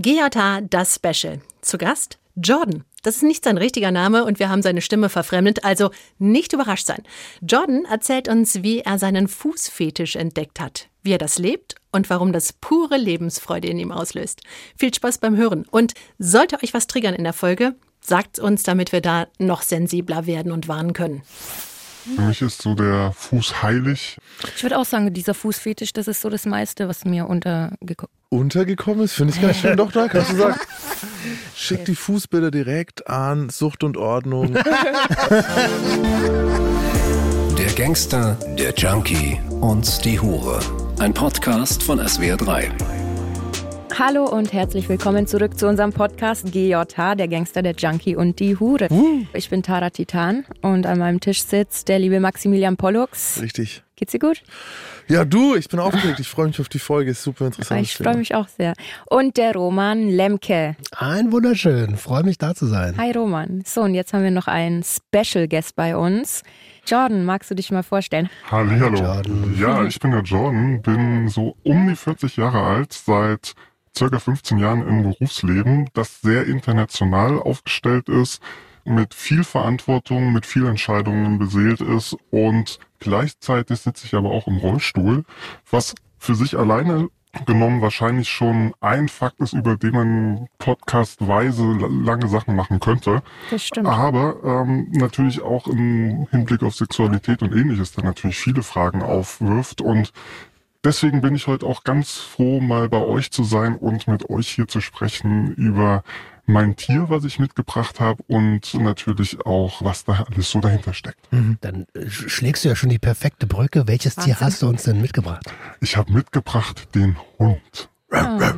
GJH, das Special. Zu Gast Jordan. Das ist nicht sein richtiger Name und wir haben seine Stimme verfremdet, also nicht überrascht sein. Jordan erzählt uns, wie er seinen Fußfetisch entdeckt hat, wie er das lebt und warum das pure Lebensfreude in ihm auslöst. Viel Spaß beim Hören. Und sollte euch was triggern in der Folge, sagt uns, damit wir da noch sensibler werden und warnen können. Für mich ist so der Fuß heilig. Ich würde auch sagen, dieser Fußfetisch, das ist so das meiste, was mir untergekommen Untergekommen ist, finde ich ganz schön. Doch, da kannst du sagen. Schick die Fußbilder direkt an Sucht und Ordnung. Der Gangster, der Junkie und die Hure. Ein Podcast von SWR3. Hallo und herzlich willkommen zurück zu unserem Podcast GJH, der Gangster, der Junkie und die Hure. Ich bin Tara Titan und an meinem Tisch sitzt der liebe Maximilian Pollux. Richtig. Geht's dir gut? Ja, du, ich bin aufgeregt. Ich freue mich auf die Folge. Ist super interessant. Ich freue mich auch sehr. Und der Roman Lemke. Ein wunderschön. Freue mich da zu sein. Hi Roman. So, und jetzt haben wir noch einen Special Guest bei uns. Jordan, magst du dich mal vorstellen? Hallihallo. Jordan. Ja, ich bin der Jordan, bin so um die 40 Jahre alt, seit circa 15 Jahren im Berufsleben, das sehr international aufgestellt ist, mit viel Verantwortung, mit viel Entscheidungen beseelt ist und gleichzeitig sitze ich aber auch im Rollstuhl, was für sich alleine genommen wahrscheinlich schon ein Fakt ist, über den man podcastweise lange Sachen machen könnte. Das stimmt. Aber ähm, natürlich auch im Hinblick auf Sexualität und ähnliches dann natürlich viele Fragen aufwirft. Und deswegen bin ich heute auch ganz froh, mal bei euch zu sein und mit euch hier zu sprechen über mein Tier, was ich mitgebracht habe und natürlich auch, was da alles so dahinter steckt. Dann äh, schlägst du ja schon die perfekte Brücke. Welches Tier Wahnsinn. hast du uns denn mitgebracht? Ich habe mitgebracht den Hund. Ah.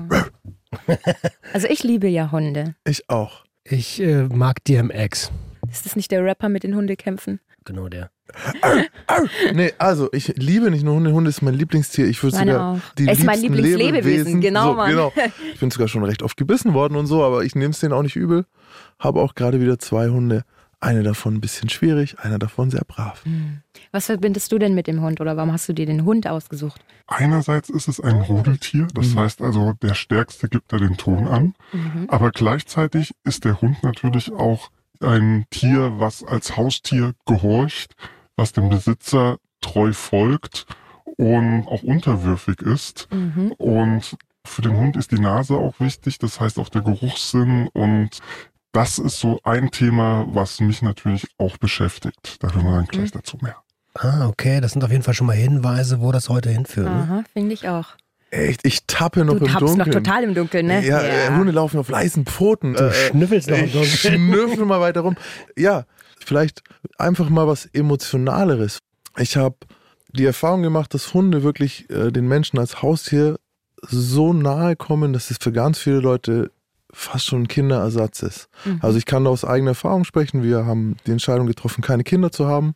Also ich liebe ja Hunde. Ich auch. Ich äh, mag DMX. Ist das nicht der Rapper mit den Hundekämpfen? Genau der. Nee, also ich liebe nicht nur Hunde. Hunde ist mein Lieblingstier. Ich würde sogar auch. die Es ist mein liebsten Lieblingslebewesen, genau, so, Mann. genau. Ich bin sogar schon recht oft gebissen worden und so, aber ich nehme es denen auch nicht übel. Habe auch gerade wieder zwei Hunde. Eine davon ein bisschen schwierig, einer davon sehr brav. Was verbindest du denn mit dem Hund oder warum hast du dir den Hund ausgesucht? Einerseits ist es ein Rudeltier, das heißt also, der Stärkste gibt da den Ton an. Aber gleichzeitig ist der Hund natürlich auch ein Tier, was als Haustier gehorcht, was dem Besitzer treu folgt und auch unterwürfig ist. Und für den Hund ist die Nase auch wichtig, das heißt auch der Geruchssinn und das ist so ein Thema, was mich natürlich auch beschäftigt. Da hören wir dann gleich dazu mehr. Ah, okay. Das sind auf jeden Fall schon mal Hinweise, wo das heute hinführt. Ne? Aha, finde ich auch. Echt, ich tappe noch Du im tappst noch Dunkeln. total im Dunkeln, ne? Ja, Äh, Hunde laufen auf leisen Pfoten. Du schnüffelst noch im ich Dunkeln. schnüffel mal weiter rum. Ja, vielleicht einfach mal was Emotionaleres. Ich habe die Erfahrung gemacht, dass Hunde wirklich äh, den Menschen als Haustier so nahe kommen, dass es für ganz viele Leute fast schon ein Kinderersatz ist. Also ich kann da aus eigener Erfahrung sprechen. Wir haben die Entscheidung getroffen, keine Kinder zu haben.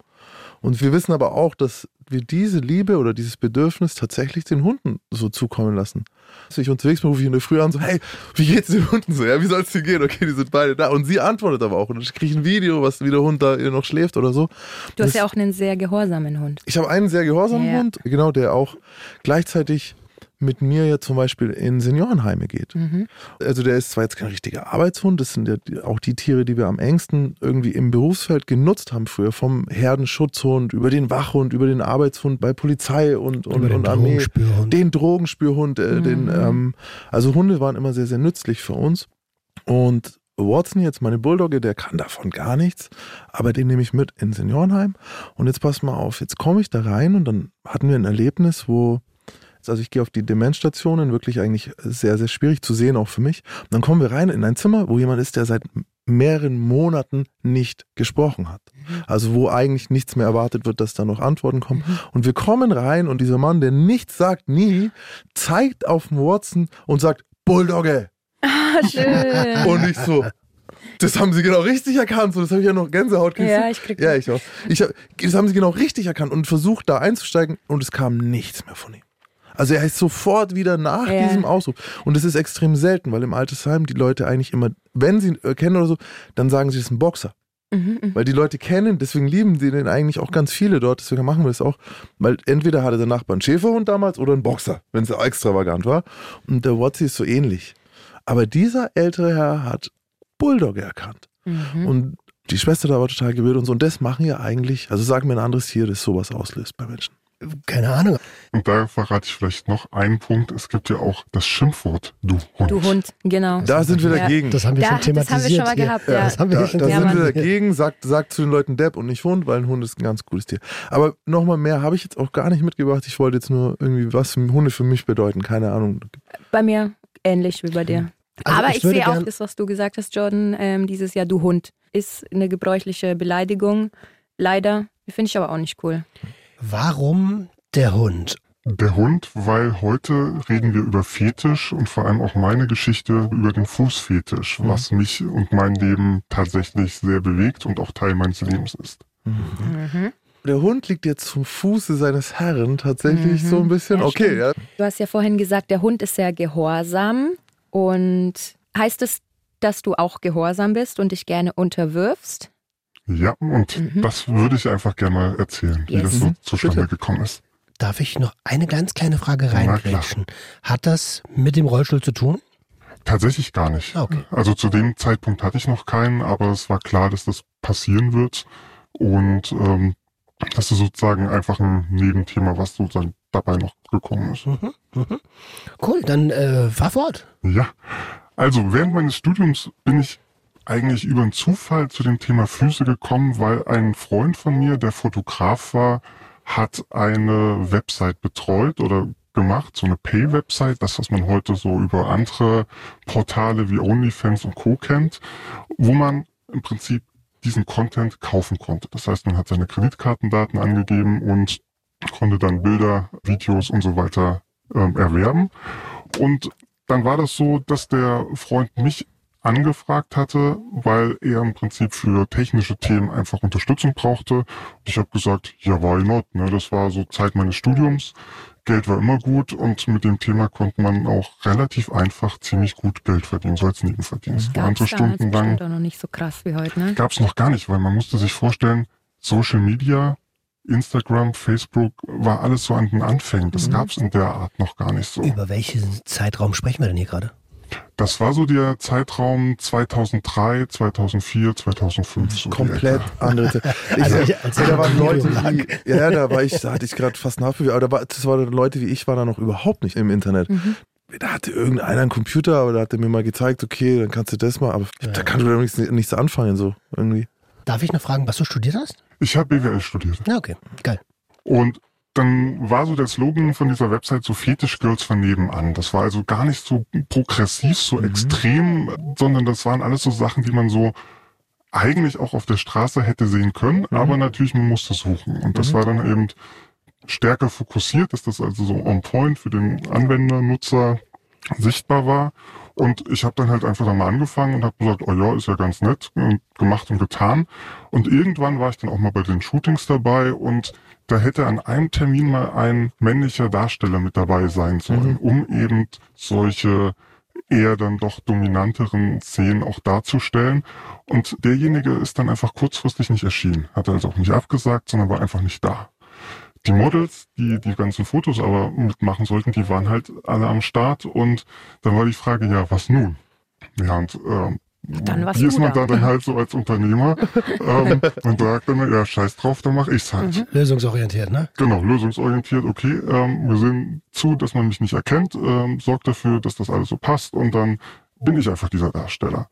Und wir wissen aber auch, dass wir diese Liebe oder dieses Bedürfnis tatsächlich den Hunden so zukommen lassen. Als ich unterwegs bin, rufe ich in der Früh an so, hey, wie geht's den Hunden so? Ja, wie soll's dir gehen? Okay, die sind beide da. Und sie antwortet aber auch. Und dann kriege ich ein Video, was wie der Hund da noch schläft oder so. Du hast Das- ja auch einen sehr gehorsamen Hund. ich habe einen sehr gehorsamen Ja. Hund, genau, der auch gleichzeitig mit mir ja zum Beispiel in Seniorenheime geht. Mhm. Also der ist zwar jetzt kein richtiger Arbeitshund, das sind ja auch die Tiere, die wir am engsten irgendwie im Berufsfeld genutzt haben früher, vom Herdenschutzhund über den Wachhund, über den Arbeitshund bei Polizei und, und, und Armee. Drogenspürhund. Den Drogenspürhund, äh, den, ähm, also Hunde waren immer sehr, sehr nützlich für uns. Und Watson, jetzt meine Bulldogge, der kann davon gar nichts, aber den nehme ich mit in Seniorenheim. Und jetzt pass mal auf, jetzt komme ich da rein und dann hatten wir ein Erlebnis, wo, also ich gehe auf die Demenzstationen, wirklich eigentlich sehr, sehr schwierig zu sehen, auch für mich. Und dann kommen wir rein in ein Zimmer, wo jemand ist, der seit mehreren Monaten nicht gesprochen hat. Also wo eigentlich nichts mehr erwartet wird, dass da noch Antworten kommen. Und wir kommen rein und dieser Mann, der nichts sagt, nie, zeigt auf Watson und sagt, Bulldogge. Ah, schön. Und ich so, das haben sie genau richtig erkannt. So, das habe ich ja noch Gänsehaut du? Ja, ich krieg Ja, das. ich auch. Ich hab, das haben sie genau richtig erkannt und versucht da einzusteigen und es kam nichts mehr von ihm. Also er ist sofort wieder nach Ja. diesem Ausruf. Und das ist extrem selten, weil im Altersheim die Leute eigentlich immer, wenn sie ihn äh, kennen oder so, dann sagen sie, das ist ein Boxer. Mhm, mhm. Weil die Leute kennen, deswegen lieben sie den eigentlich auch ganz viele dort, deswegen machen wir das auch. Weil entweder hatte der Nachbar einen Schäferhund damals oder einen Boxer, wenn es extravagant war. Und der Watsi ist so ähnlich. Aber dieser ältere Herr hat Bulldog erkannt. Mhm. Und die Schwester da war total gewirrt und so. Und das machen ja eigentlich, also sag mir ein anderes Tier, das sowas auslöst bei Menschen. Keine Ahnung. Und da verrate ich vielleicht noch einen Punkt. Es gibt ja auch das Schimpfwort, du Hund. Du Hund, genau. Da sind wir Ja. dagegen. Das haben wir Da- schon das haben wir thematisiert. schon mal gehabt, ja. Das haben wir Da, schon da Ja, sind wir dagegen, sagt, sagt zu den Leuten Depp und nicht Hund, weil ein Hund ist ein ganz cooles Tier. Aber nochmal mehr habe ich jetzt auch gar nicht mitgebracht. Ich wollte jetzt nur irgendwie, was Hunde für mich bedeuten. Keine Ahnung. Bei mir ähnlich wie bei dir. Also Aber ich ich, sehe auch das, was du gesagt hast, Jordan, ähm, dieses Jahr du Hund. Ist eine gebräuchliche Beleidigung. Leider. Finde ich aber auch nicht cool. Warum der Hund? Der Hund, weil heute reden wir über Fetisch und vor allem auch meine Geschichte über den Fußfetisch, was mich und mein Leben tatsächlich sehr bewegt und auch Teil meines Lebens ist. Mhm. Der Hund liegt jetzt zum Fuße seines Herren tatsächlich Mhm. so ein bisschen. Ja, okay, ja. Du hast ja vorhin gesagt, der Hund ist sehr gehorsam. Und heißt es, dass du auch gehorsam bist und dich gerne unterwirfst? Ja, und Mhm. das würde ich einfach gerne mal erzählen, wie Yes. das so zustande Bitte. gekommen ist. Darf ich noch eine ganz kleine Frage reingrätschen? Hat das mit dem Rollstuhl zu tun? Tatsächlich gar nicht. Ah, Okay. Also zu dem Zeitpunkt hatte ich noch keinen, aber es war klar, dass das passieren wird. Und ähm, das ist sozusagen einfach ein Nebenthema, was sozusagen dabei noch gekommen ist. Mhm. Mhm. Cool, dann äh, fahr fort. Ja, also während meines Studiums bin ich eigentlich über einen Zufall zu dem Thema Füße gekommen, weil ein Freund von mir, der Fotograf war, hat eine Website betreut oder gemacht, so eine Pay-Website, das, was man heute so über andere Portale wie OnlyFans und Co. kennt, wo man im Prinzip diesen Content kaufen konnte. Das heißt, man hat seine Kreditkartendaten angegeben und konnte dann Bilder, Videos und so weiter ähm, erwerben. Und dann war das so, dass der Freund mich angefragt hatte, weil er im Prinzip für technische Themen einfach Unterstützung brauchte. Und ich habe gesagt, ja, why not? Ne? Das war so Zeit meines Studiums. Geld war immer gut und mit dem Thema konnte man auch relativ einfach ziemlich gut Geld verdienen, so als Nebenverdienst. Gab es damals Stunden lang bestimmt auch noch nicht so krass wie heute, ne? gab es noch gar nicht, weil man musste sich vorstellen, Social Media, Instagram, Facebook war alles so an den Anfängen. Das Mhm. gab es in der Art noch gar nicht so. Über welchen Zeitraum sprechen wir denn hier gerade? Das war so der Zeitraum 2003, 2004, 2005. So Komplett andere. Zeit. Ich, Also ich- ey, da waren Leute, wie, ja, da war ich, da hatte ich gerade fast nachgefühlt, aber da war, das waren Leute wie ich, war da noch überhaupt nicht im Internet. Mhm. Da hatte irgendeiner einen Computer, aber da hat er mir mal gezeigt, okay, dann kannst du das mal, aber da kannst du nichts, nichts anfangen, so irgendwie. Darf ich noch fragen, was du studiert hast? Ich habe BWL studiert. Ja, okay, geil. Und dann war so der Slogan von dieser Website so Fetisch Girls von nebenan. Das war also gar nicht so progressiv, so Mhm. extrem, sondern das waren alles so Sachen, die man so eigentlich auch auf der Straße hätte sehen können, Mhm. aber natürlich man musste suchen. Und das war dann eben stärker fokussiert, dass das also so on point für den Anwender, Nutzer sichtbar war. Und ich habe dann halt einfach da mal angefangen und habe gesagt, oh ja, ist ja ganz nett und gemacht und getan. Und irgendwann war ich dann auch mal bei den Shootings dabei und da hätte an einem Termin mal ein männlicher Darsteller mit dabei sein sollen, um eben solche eher dann doch dominanteren Szenen auch darzustellen. Und derjenige ist dann einfach kurzfristig nicht erschienen. Hat also auch nicht abgesagt, sondern war einfach nicht da. Die Models, die die ganzen Fotos aber mitmachen sollten, die waren halt alle am Start und dann war die Frage, ja, was nun? Ja, und ähm, Dann wie ist man da. da dann halt so als Unternehmer? ähm, man sagt dann, ja, scheiß drauf, dann mach ich's halt. Mhm. Lösungsorientiert, ne? Genau, lösungsorientiert, okay, ähm, wir sehen zu, dass man mich nicht erkennt, ähm, sorgt dafür, dass das alles so passt und dann bin ich einfach dieser Darsteller.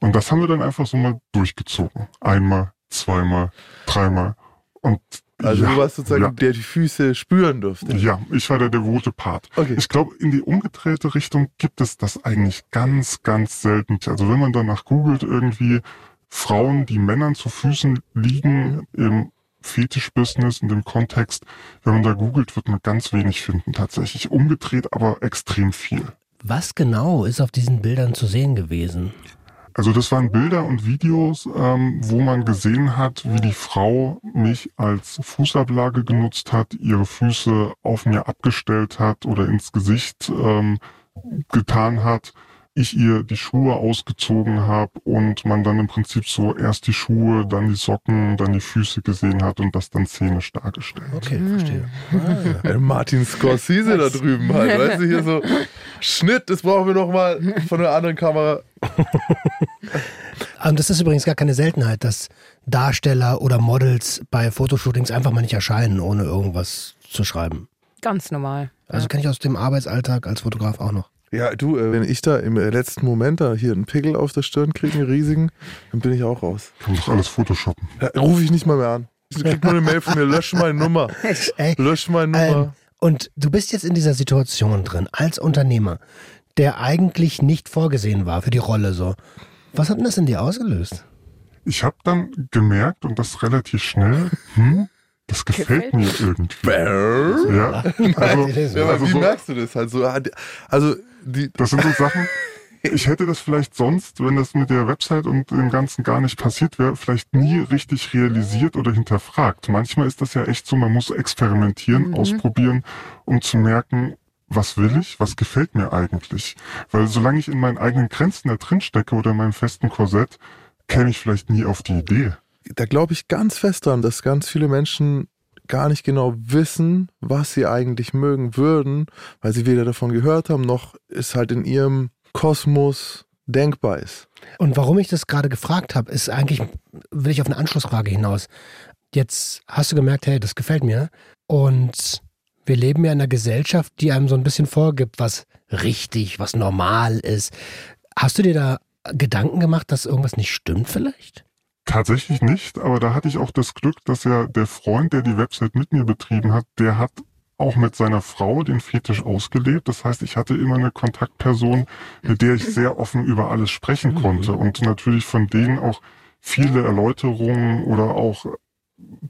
Und das haben wir dann einfach so mal durchgezogen. Einmal, zweimal, dreimal und Also ja, du warst sozusagen, ja, der die Füße spüren durfte. ja, ich war der devote Part. Okay. Ich glaube, in die umgedrehte Richtung gibt es das eigentlich ganz, ganz selten. Also wenn man danach googelt, irgendwie Frauen, die Männern zu Füßen liegen im Fetischbusiness, in dem Kontext, wenn man da googelt, wird man ganz wenig finden tatsächlich. Umgedreht aber extrem viel. Was genau ist auf diesen Bildern zu sehen gewesen? Also das waren Bilder und Videos, ähm, wo man gesehen hat, wie die Frau mich als Fußablage genutzt hat, ihre Füße auf mir abgestellt hat oder ins Gesicht ähm, getan hat, ich ihr die Schuhe ausgezogen habe und man dann im Prinzip so erst die Schuhe, dann die Socken, dann die Füße gesehen hat und das dann szenisch dargestellt. Okay, verstehe. Ah, Ey, Martin Scorsese da drüben halt, weißt du, hier so Schnitt, das brauchen wir nochmal von einer anderen Kamera. Und das ist übrigens gar keine Seltenheit, dass Darsteller oder Models bei Fotoshootings einfach mal nicht erscheinen, ohne irgendwas zu schreiben. Ganz normal. Also kenne ich aus dem Arbeitsalltag als Fotograf auch noch. Ja, du, äh, wenn ich da im äh, letzten Moment da hier einen Pickel auf der Stirn kriege, einen riesigen, dann bin ich auch raus. Kann doch alles photoshoppen. Da rufe ich nicht mal mehr an. Ich krieg nur eine Mail von mir, lösch meine Nummer. Lösch meine ähm, Nummer. und du bist jetzt in dieser Situation drin, als Unternehmer, der eigentlich nicht vorgesehen war für die Rolle so. Was hat denn das in dir ausgelöst? Ich habe dann gemerkt und das relativ schnell, hm, das gefällt, Gefällt mir irgendwie. Bäh. Ja, also, Ja, aber also wie so, merkst du das halt so? Also, die, das sind so Sachen, ich hätte das vielleicht sonst, wenn das mit der Website und dem Ganzen gar nicht passiert wäre, vielleicht nie richtig realisiert oder hinterfragt. Manchmal ist das ja echt so, man muss experimentieren, Mhm. ausprobieren, um zu merken, was will ich, was gefällt mir eigentlich. Weil solange ich in meinen eigenen Grenzen da drin stecke oder in meinem festen Korsett, käme ich vielleicht nie auf die Idee. da glaube ich ganz fest dran, dass ganz viele Menschen gar nicht genau wissen, was sie eigentlich mögen würden, weil sie weder davon gehört haben, noch es halt in ihrem Kosmos denkbar ist. Und warum ich das gerade gefragt habe, ist eigentlich, will ich auf eine Anschlussfrage hinaus. Jetzt hast du gemerkt, hey, das gefällt mir. Und wir leben ja in einer Gesellschaft, die einem so ein bisschen vorgibt, was richtig, was normal ist. Hast du dir da Gedanken gemacht, dass irgendwas nicht stimmt vielleicht? Tatsächlich nicht, aber da hatte ich auch das Glück, dass ja der Freund, der die Website mit mir betrieben hat, der hat auch mit seiner Frau den Fetisch ausgelebt. Das heißt, ich hatte immer eine Kontaktperson, mit der ich sehr offen über alles sprechen konnte und natürlich von denen auch viele Erläuterungen oder auch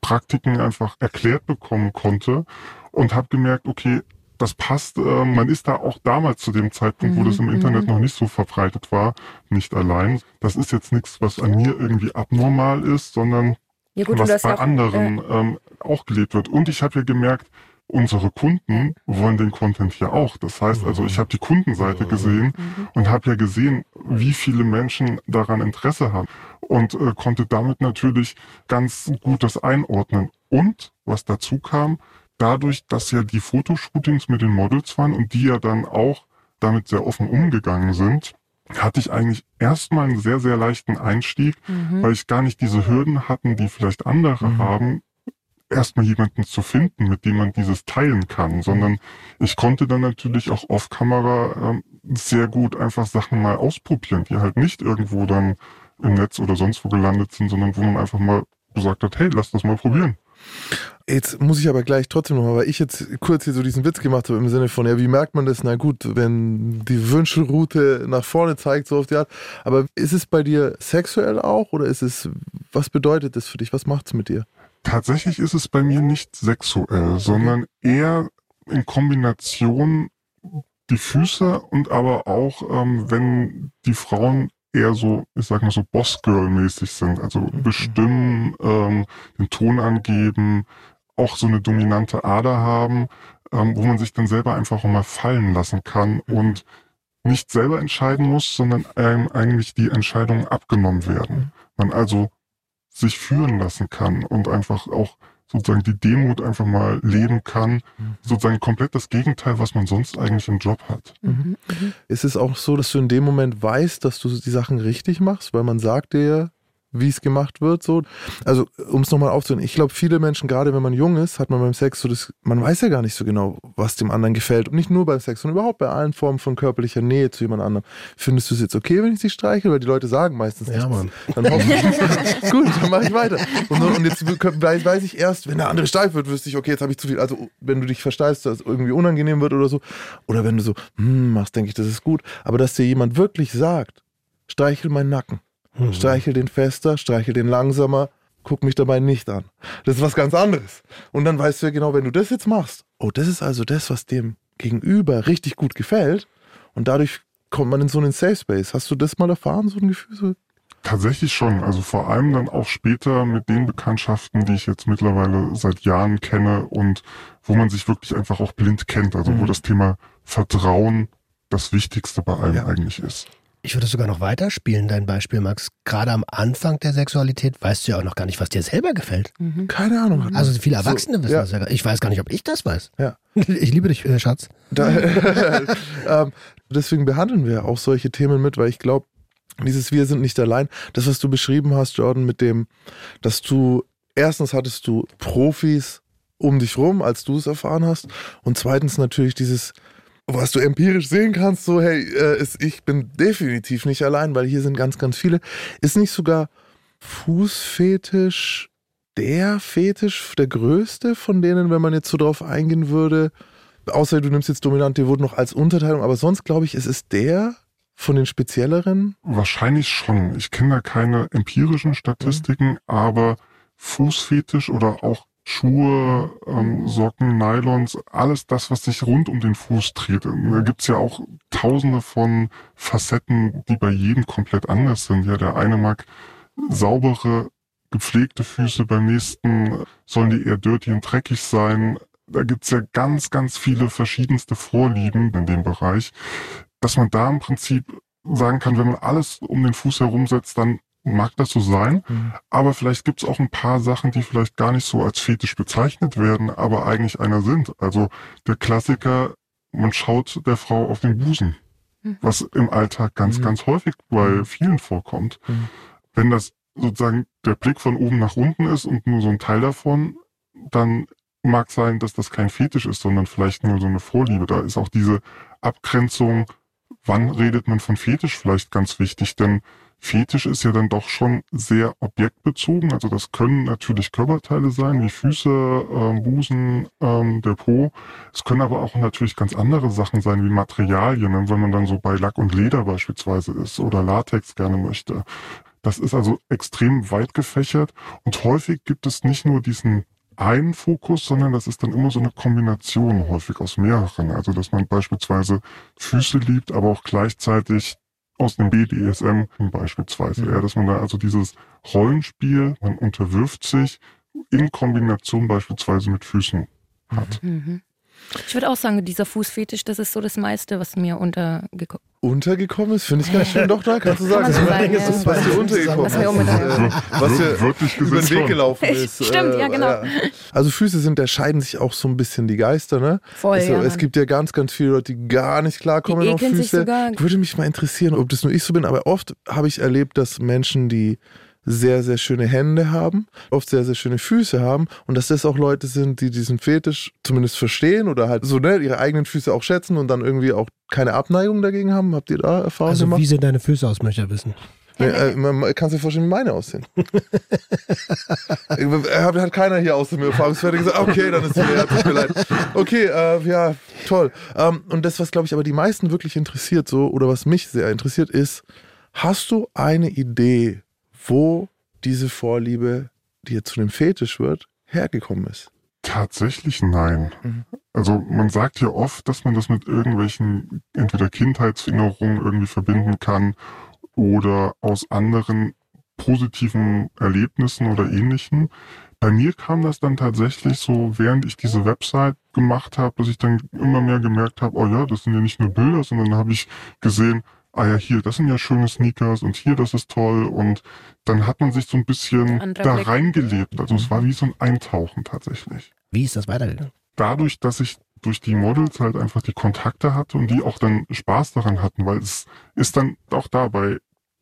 Praktiken einfach erklärt bekommen konnte und habe gemerkt, okay, das passt. Äh, man ist da auch damals zu dem Zeitpunkt, wo das im Internet noch nicht so verbreitet war, nicht allein. Das ist jetzt nichts, was an mir irgendwie abnormal ist, sondern Ja gut, was das bei auch, anderen ähm, auch gelebt wird. Und ich habe ja gemerkt, unsere Kunden wollen den Content hier auch. Das heißt also, ich habe die Kundenseite gesehen und habe ja gesehen, wie viele Menschen daran Interesse haben und äh, konnte damit natürlich ganz gut das einordnen. Und was dazu kam, dadurch, dass ja die Fotoshootings mit den Models waren und die ja dann auch damit sehr offen umgegangen sind, hatte ich eigentlich erstmal einen sehr, sehr leichten Einstieg, Mhm. weil ich gar nicht diese Hürden hatten, die vielleicht andere haben, erstmal jemanden zu finden, mit dem man dieses teilen kann, sondern ich konnte dann natürlich auch off-Kamera ähm, sehr gut einfach Sachen mal ausprobieren, die halt nicht irgendwo dann im Netz oder sonst wo gelandet sind, sondern wo man einfach mal gesagt hat, hey, lass das mal probieren. Jetzt muss ich aber gleich trotzdem nochmal, weil ich jetzt kurz hier so diesen Witz gemacht habe im Sinne von, ja, wie merkt man das? Na gut, wenn die Wünschelroute nach vorne zeigt, so auf die Art. Aber ist es bei dir sexuell auch oder ist es, was bedeutet das für dich? Was macht's mit dir? Tatsächlich ist es bei mir nicht sexuell, sondern eher in Kombination die Füße und aber auch, ähm, wenn die Frauen eher so, ich sag mal so Boss-Girl-mäßig sind, also bestimmen, ähm, den Ton angeben, auch so eine dominante Ader haben, ähm, wo man sich dann selber einfach auch mal fallen lassen kann und nicht selber entscheiden muss, sondern einem eigentlich die Entscheidungen abgenommen werden. Man also sich führen lassen kann und einfach auch sozusagen die Demut einfach mal leben kann. Sozusagen komplett das Gegenteil, was man sonst eigentlich im Job hat. Mhm. Ist es auch so, dass du in dem Moment weißt, dass du die Sachen richtig machst, weil man sagt dir, wie es gemacht wird, so. Also, um es nochmal aufzunehmen, ich glaube, viele Menschen, gerade wenn man jung ist, hat man beim Sex so das, man weiß ja gar nicht so genau, was dem anderen gefällt. Und nicht nur beim Sex, sondern überhaupt bei allen Formen von körperlicher Nähe zu jemand anderem. Findest du es jetzt okay, wenn ich sie streiche? Weil die Leute sagen meistens Ja, nichts. Mann. Dann hoffe ich, gut, dann mache ich weiter. Und, und jetzt weiß weiß ich erst, wenn der andere steif wird, wüsste ich, okay, jetzt habe ich zu viel. Also, wenn du dich versteifst, dass es irgendwie unangenehm wird oder so. Oder wenn du so, hm, machst, denke ich, das ist gut. Aber dass dir jemand wirklich sagt, streichel meinen Nacken. Mhm. Streichel den fester, streichel den langsamer, guck mich dabei nicht an. Das ist was ganz anderes. Und dann weißt du ja genau, wenn du das jetzt machst, oh, das ist also das, was dem Gegenüber richtig gut gefällt. Und dadurch kommt man in so einen Safe Space. Hast du das mal erfahren, so ein Gefühl? So? Tatsächlich schon. Also vor allem dann auch später mit den Bekanntschaften, die ich jetzt mittlerweile seit Jahren kenne und wo man sich wirklich einfach auch blind kennt. Also wo das Thema Vertrauen das Wichtigste bei allem ja. eigentlich ist. Ich würde sogar noch weiterspielen, dein Beispiel, Max. Gerade am Anfang der Sexualität weißt du ja auch noch gar nicht, was dir selber gefällt. Mhm. Keine Ahnung. Also viele Erwachsene so, wissen ja. das ja. Ich weiß gar nicht, ob ich das weiß. Ja. Ich liebe dich, äh, Schatz. Da, ähm, deswegen behandeln wir auch solche Themen mit, weil ich glaube, dieses Wir sind nicht allein, das, was du beschrieben hast, Jordan, mit dem, dass du, erstens hattest du Profis um dich rum, als du es erfahren hast. Und zweitens natürlich dieses, was du empirisch sehen kannst, so, hey, äh, ist, ich bin definitiv nicht allein, weil hier sind ganz, ganz viele. Ist nicht sogar Fußfetisch der Fetisch, der größte von denen, wenn man jetzt so drauf eingehen würde? Außer du nimmst jetzt dominant Devot noch als Unterteilung, aber sonst glaube ich, es ist der von den spezielleren? Wahrscheinlich schon. Ich kenne da keine empirischen Statistiken, mhm. aber Fußfetisch oder auch Schuhe, ähm, Socken, Nylons, alles das, was sich rund um den Fuß dreht. Da gibt's ja auch tausende von Facetten, die bei jedem komplett anders sind. Ja, der eine mag saubere, gepflegte Füße, beim nächsten sollen die eher dirty und dreckig sein. Da gibt's ja ganz, ganz viele verschiedenste Vorlieben in dem Bereich, dass man da im Prinzip sagen kann, wenn man alles um den Fuß herumsetzt, dann mag das so sein, mhm. aber vielleicht gibt es auch ein paar Sachen, die vielleicht gar nicht so als Fetisch bezeichnet werden, aber eigentlich einer sind. Also der Klassiker, man schaut der Frau auf den Busen, mhm. was im Alltag ganz, mhm. ganz häufig bei mhm. vielen vorkommt. Mhm. Wenn das sozusagen der Blick von oben nach unten ist und nur so ein Teil davon, dann mag sein, dass das kein Fetisch ist, sondern vielleicht nur so eine Vorliebe. Da ist auch diese Abgrenzung, wann redet man von Fetisch vielleicht ganz wichtig, denn Fetisch ist ja dann doch schon sehr objektbezogen. Also das können natürlich Körperteile sein, wie Füße, ähm, Busen, ähm, der Po. Es können aber auch natürlich ganz andere Sachen sein, wie Materialien, ne? wenn man dann so bei Lack und Leder beispielsweise ist oder Latex gerne möchte. Das ist also extrem weit gefächert und häufig gibt es nicht nur diesen einen Fokus, sondern das ist dann immer so eine Kombination häufig aus mehreren. Also dass man beispielsweise Füße liebt, aber auch gleichzeitig aus dem BDSM beispielsweise. Mhm. Ja, dass man da also dieses Rollenspiel, man unterwirft sich in Kombination beispielsweise mit Füßen hat. Mhm. Ich würde auch sagen, dieser Fußfetisch, das ist so das meiste, was mir untergekommen ist. Untergekommen ist, finde ich ganz schön. Doch, da kannst du sagen. Kann sagen, ja. ist, was dir untergekommen ist. Was dir über den Weg gelaufen ist. Stimmt, ja, genau. Also Füße sind, da scheiden sich auch so ein bisschen die Geister, ne? Voll, also, ja, Es gibt ja ganz, ganz viele Leute, die gar nicht klarkommen auf Füße. Sich sogar. Würde mich mal interessieren, ob das nur ich so bin, aber oft habe ich erlebt, dass Menschen, die sehr, sehr schöne Hände haben, oft sehr, sehr schöne Füße haben und dass das auch Leute sind, die diesen Fetisch zumindest verstehen oder halt so ne, ihre eigenen Füße auch schätzen und dann irgendwie auch keine Abneigung dagegen haben. Habt ihr da Erfahrungen also, gemacht? Wie sehen deine Füße aus, möchte ich wissen. Nee, äh, man kann sich vorstellen, wie meine aussehen. hat keiner hier außer mir erfahrungsfertig gesagt, okay, dann ist es mir, tut mir leid. Okay, äh, ja, toll. Ähm, und das, was glaube ich aber die meisten wirklich interessiert, so, oder was mich sehr interessiert, ist, hast du eine Idee, wo diese Vorliebe, die jetzt zu einem Fetisch wird, hergekommen ist? Tatsächlich nein. Mhm. Also man sagt ja oft, dass man das mit irgendwelchen entweder Kindheitserinnerungen irgendwie verbinden kann oder aus anderen positiven Erlebnissen oder ähnlichen. Bei mir kam das dann tatsächlich so, während ich diese Website gemacht habe, dass ich dann immer mehr gemerkt habe, oh ja, das sind ja nicht nur Bilder, sondern habe ich gesehen, ah ja, hier, das sind ja schöne Sneakers und hier, das ist toll. Und dann hat man sich so ein bisschen da Blick. reingelebt. Also es war wie so ein Eintauchen tatsächlich. Wie ist das weitergegangen? Dadurch, dass ich durch die Models halt einfach die Kontakte hatte und die auch dann Spaß daran hatten, weil es ist dann auch da bei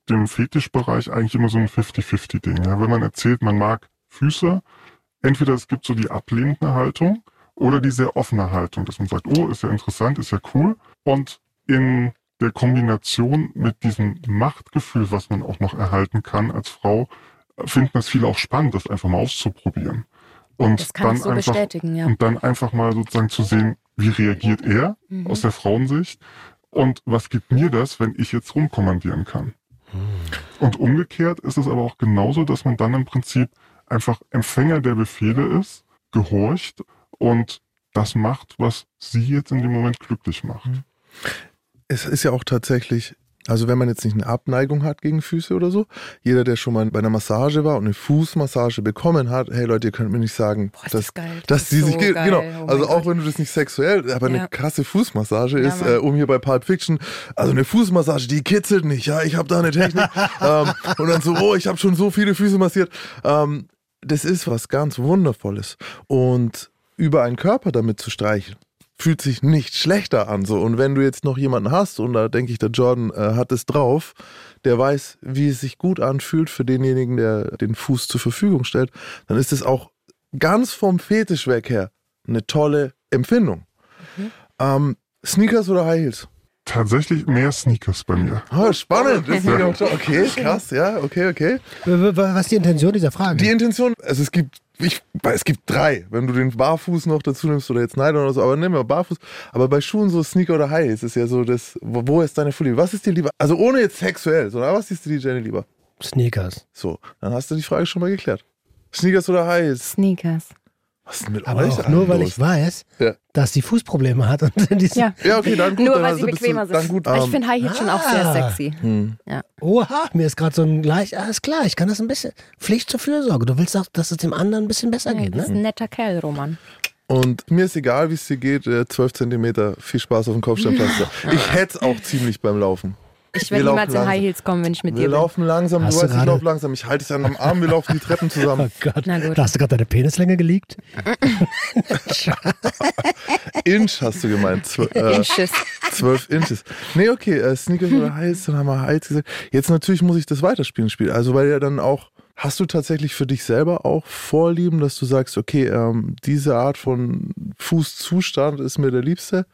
dem Fetischbereich eigentlich immer so ein 50-50-Ding. Ja? Wenn man erzählt, man mag Füße, entweder es gibt so die ablehnende Haltung oder die sehr offene Haltung, dass man sagt, oh, ist ja interessant, ist ja cool. Und in der Kombination mit diesem Machtgefühl, was man auch noch erhalten kann als Frau, finden das viele auch spannend, das einfach mal auszuprobieren. Und dann so einfach, ja. Und dann einfach mal sozusagen zu sehen, wie reagiert er mhm. aus der Frauensicht und was gibt mir das, wenn ich jetzt rumkommandieren kann. Mhm. Und umgekehrt ist es aber auch genauso, dass man dann im Prinzip einfach Empfänger der Befehle ist, gehorcht und das macht, was sie jetzt in dem Moment glücklich macht. Mhm es ist ja auch tatsächlich Also wenn man jetzt nicht eine Abneigung hat gegen Füße oder so, jeder, der schon mal bei einer Massage war und eine Fußmassage bekommen hat, hey Leute, ihr könnt mir nicht sagen, Boah, dass, das geil. dass Das die ist sich, so ge- geil. genau, Oh also auch Gott. wenn du das nicht sexuell, aber Ja. eine krasse Fußmassage Ja, ist, äh, um hier bei Pulp Fiction, also eine Fußmassage, die kitzelt nicht, ja, ich habe da eine Technik ähm, und dann so, oh, ich habe schon so viele Füße massiert. Ähm, das ist was ganz Wundervolles und über einen Körper damit zu streichen, fühlt sich nicht schlechter an. So. Und wenn du jetzt noch jemanden hast, und da denke ich, der Jordan äh, hat es drauf, der weiß, wie es sich gut anfühlt für denjenigen, der den Fuß zur Verfügung stellt, dann ist es auch ganz vom Fetisch weg her eine tolle Empfindung. Ähm, Sneakers oder High Heels? Tatsächlich mehr Sneakers bei mir. Oh, spannend. Das ist auch- okay, krass, ja, okay, okay. Was ist die Intention dieser Frage? Die Intention, also es gibt, ich, es gibt drei, wenn du den Barfuß noch dazu nimmst oder jetzt Nylon oder so, aber nimm mal Barfuß. Aber bei Schuhen so Sneaker oder High Heels ist ja so das, wo, ist deine Vorliebe? Was ist dir lieber? Also ohne jetzt sexuell, sondern was ist dir die Jenny lieber? Sneakers. So, dann hast du die Frage schon mal geklärt. Sneakers oder High Heels? Sneakers. Was ist denn mit Aber euch auch nur, weil los? ich weiß, Ja. dass die Fußprobleme hat. Und Ja. Ja, okay, dann gut. Nur dann weil sie bist du- bequemer sind. gut, Aber ich ähm, finde High Heels schon auch sehr Ah. sexy. hm. Oha, mir ist gerade so ein gleich, alles klar, ich kann das ein bisschen, Pflicht zur Fürsorge. Du willst auch, dass es dem anderen ein bisschen besser Ja, geht, das ist ne? ein netter Kerl, Roman. Und mir ist egal, wie es dir geht, äh, 12 Zentimeter, viel Spaß auf dem Kopfsteinpflaster. Ich hätte es auch ziemlich beim Laufen. Ich Wir werde niemals in. High Heels kommen, wenn ich mit Wir dir bin. laufen langsam, Hast du weißt, ich laufe langsam, ich halte dich an am Arm, wir laufen die Treppen zusammen. Oh Gott, Na gut. da hast du gerade deine Penislänge geleakt? Inch hast du gemeint. Zw äh, Inches. 12 Inches. Nee, okay, äh, Sneakers oder Heiß, dann haben wir Heiß gesagt. Jetzt natürlich muss ich das weiterspielen, Spiel. Also, weil ja dann auch, hast du tatsächlich für dich selber auch Vorlieben, dass du sagst, okay, ähm, diese Art von Fußzustand ist mir der liebste?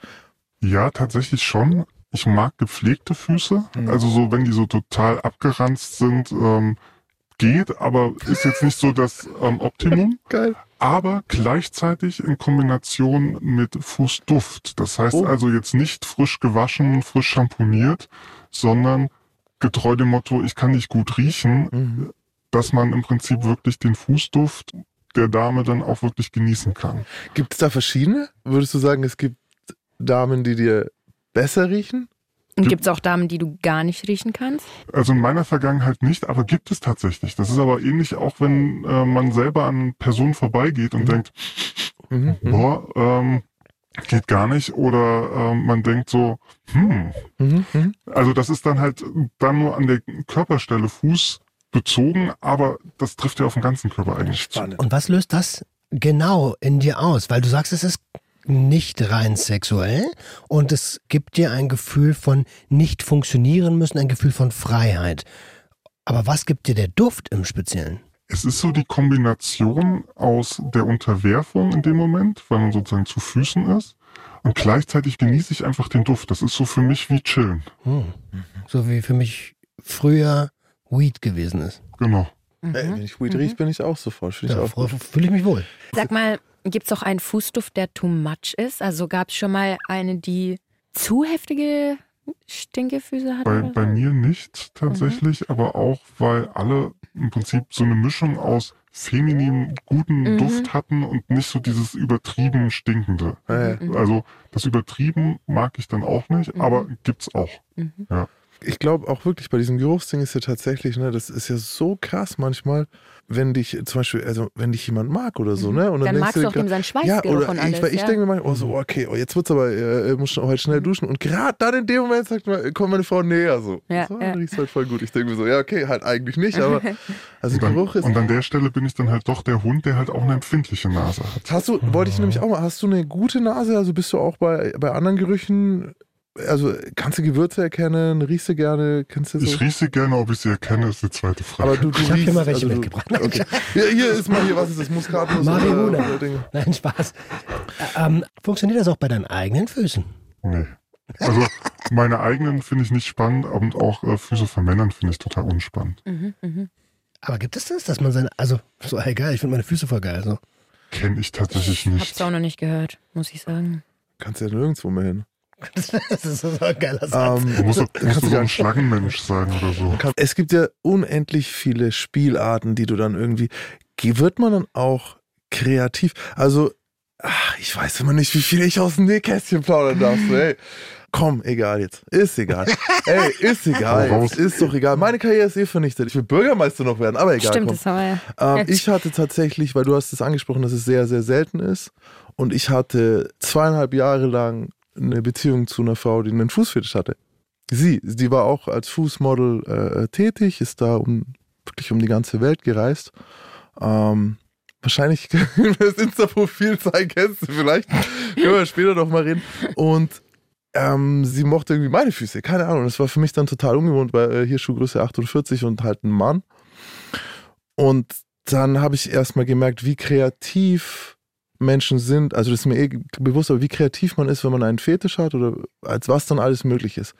Ja, tatsächlich schon. Ich mag gepflegte Füße. Mhm. Also so, wenn die so total abgeranzt sind, ähm, geht, aber ist jetzt nicht so das ähm, Optimum. Geil. Aber gleichzeitig in Kombination mit Fußduft. Das heißt Oh. also jetzt nicht frisch gewaschen, frisch schamponiert, sondern getreu dem Motto, ich kann nicht gut riechen, Mhm. dass man im Prinzip wirklich den Fußduft der Dame dann auch wirklich genießen kann. Gibt es da verschiedene? Würdest du sagen, es gibt Damen, die dir besser riechen? Und gibt es auch Damen, die du gar nicht riechen kannst? Also in meiner Vergangenheit nicht, aber gibt es tatsächlich. Das ist aber ähnlich auch, wenn äh, man selber an Personen vorbeigeht und Mhm. denkt, Mhm. boah, ähm, geht gar nicht. Oder ähm, man denkt so, hm. Mhm. Mhm. Also das ist dann halt dann nur an der Körperstelle Fuß bezogen, aber das trifft ja auf den ganzen Körper eigentlich zu. Spannend. Und was löst das genau in dir aus? Weil du sagst, es ist nicht rein sexuell und es gibt dir ein Gefühl von nicht funktionieren müssen, ein Gefühl von Freiheit. Aber was gibt dir der Duft im Speziellen? Es ist so die Kombination aus der Unterwerfung in dem Moment, weil man sozusagen zu Füßen ist. Und gleichzeitig genieße ich einfach den Duft. Das ist so für mich wie chillen. Hm. So wie für mich früher Weed gewesen ist. Genau. Mhm. Ey, wenn ich Weed riech, bin ich auch sofort. Finde ich gut. fühle ich mich wohl. Sag mal, gibt es auch einen Fußduft, der too much ist? Also gab es schon mal eine, die zu heftige Stinkefüße hat? Bei, bei mir nicht tatsächlich, aber auch, weil alle im Prinzip so eine Mischung aus femininem, guten Mhm. Duft hatten und nicht so dieses übertrieben stinkende. Ja, ja. Mhm. Also das übertrieben mag ich dann auch nicht, Mhm. aber gibt's auch. Mhm. Ich glaube auch wirklich, bei diesem Geruchsding ist ja tatsächlich, ne, das ist ja so krass manchmal, wenn dich zum Beispiel, also wenn dich jemand mag oder so, Mhm. ne? Und Dann denkst magst du auch dem seinen ja, Schweißgeruch oder und ich, alles. weil ich ja? denke mir manchmal, oh, so, okay, oh, jetzt wird's aber, äh, muss schon heute schnell duschen. Und gerade dann in dem Moment sagt man, kommt meine Frau näher so. Ja, so, ja. dann riecht's halt voll gut. Ich denke mir so, ja, okay, halt eigentlich nicht, aber also Und, dann, Geruch ist. und an der Stelle bin ich dann halt doch der Hund, der halt auch eine empfindliche Nase hat. Hast du, wollte ich nämlich auch mal, hast du eine gute Nase? Also bist du auch bei, bei anderen Gerüchen, also kannst du Gewürze erkennen, riechst du gerne, kennst du so? Ich rieche gerne, ob ich sie erkenne, ist die zweite Frage. aber du, du Ich hab hier mal welche also mitgebracht. Okay. Hier, hier ist mal hier, was ist das? Muskatnuss? Marihuana. Nein, Spaß. Ähm, funktioniert das auch bei deinen eigenen Füßen? Nee. Also meine eigenen finde ich nicht spannend und auch äh, Füße von Männern finde ich total unspannend. Mhm, mhm. Aber gibt es das, dass man seine, also so ey, geil, ich finde meine Füße voll geil. So. Kenne ich tatsächlich Hab's nicht. auch noch nicht gehört, muss ich sagen. Kannst ja nirgendwo mehr hin. Das ist so ein geiler Satz. Ähm, Du musst, kannst musst du so ein Schlangenmensch sein oder so. Es gibt ja unendlich viele Spielarten, die du dann irgendwie. Wird man dann auch kreativ? Also, ach, ich weiß immer nicht, wie viel ich aus dem Nähkästchen plaudern darf. Ey. Komm, egal jetzt. Ist egal. Ey, ist egal. Jetzt. Ist doch egal. Meine Karriere ist eh vernichtet. Ich will Bürgermeister noch werden, aber egal. Stimmt, komm. das haben wir ja. Ähm, ich hatte tatsächlich, weil du hast es angesprochen, dass es sehr, sehr selten ist. Und ich hatte zweieinhalb Jahre lang eine Beziehung zu einer Frau, die einen Fußfetisch hatte. Sie, sie war auch als Fußmodel äh, tätig, ist da um, wirklich um die ganze Welt gereist. Ähm, wahrscheinlich das Insta-Profil zeigen kennst du vielleicht. Können wir später noch mal reden. Und ähm, sie mochte irgendwie meine Füße, keine Ahnung. Das war für mich dann total ungewohnt, weil äh, hier Schuhgröße 48 und halt ein Mann. Und dann habe ich erstmal gemerkt, wie kreativ Menschen sind. Also das ist mir eh bewusst, aber wie kreativ man ist, wenn man einen Fetisch hat oder als was dann alles möglich ist.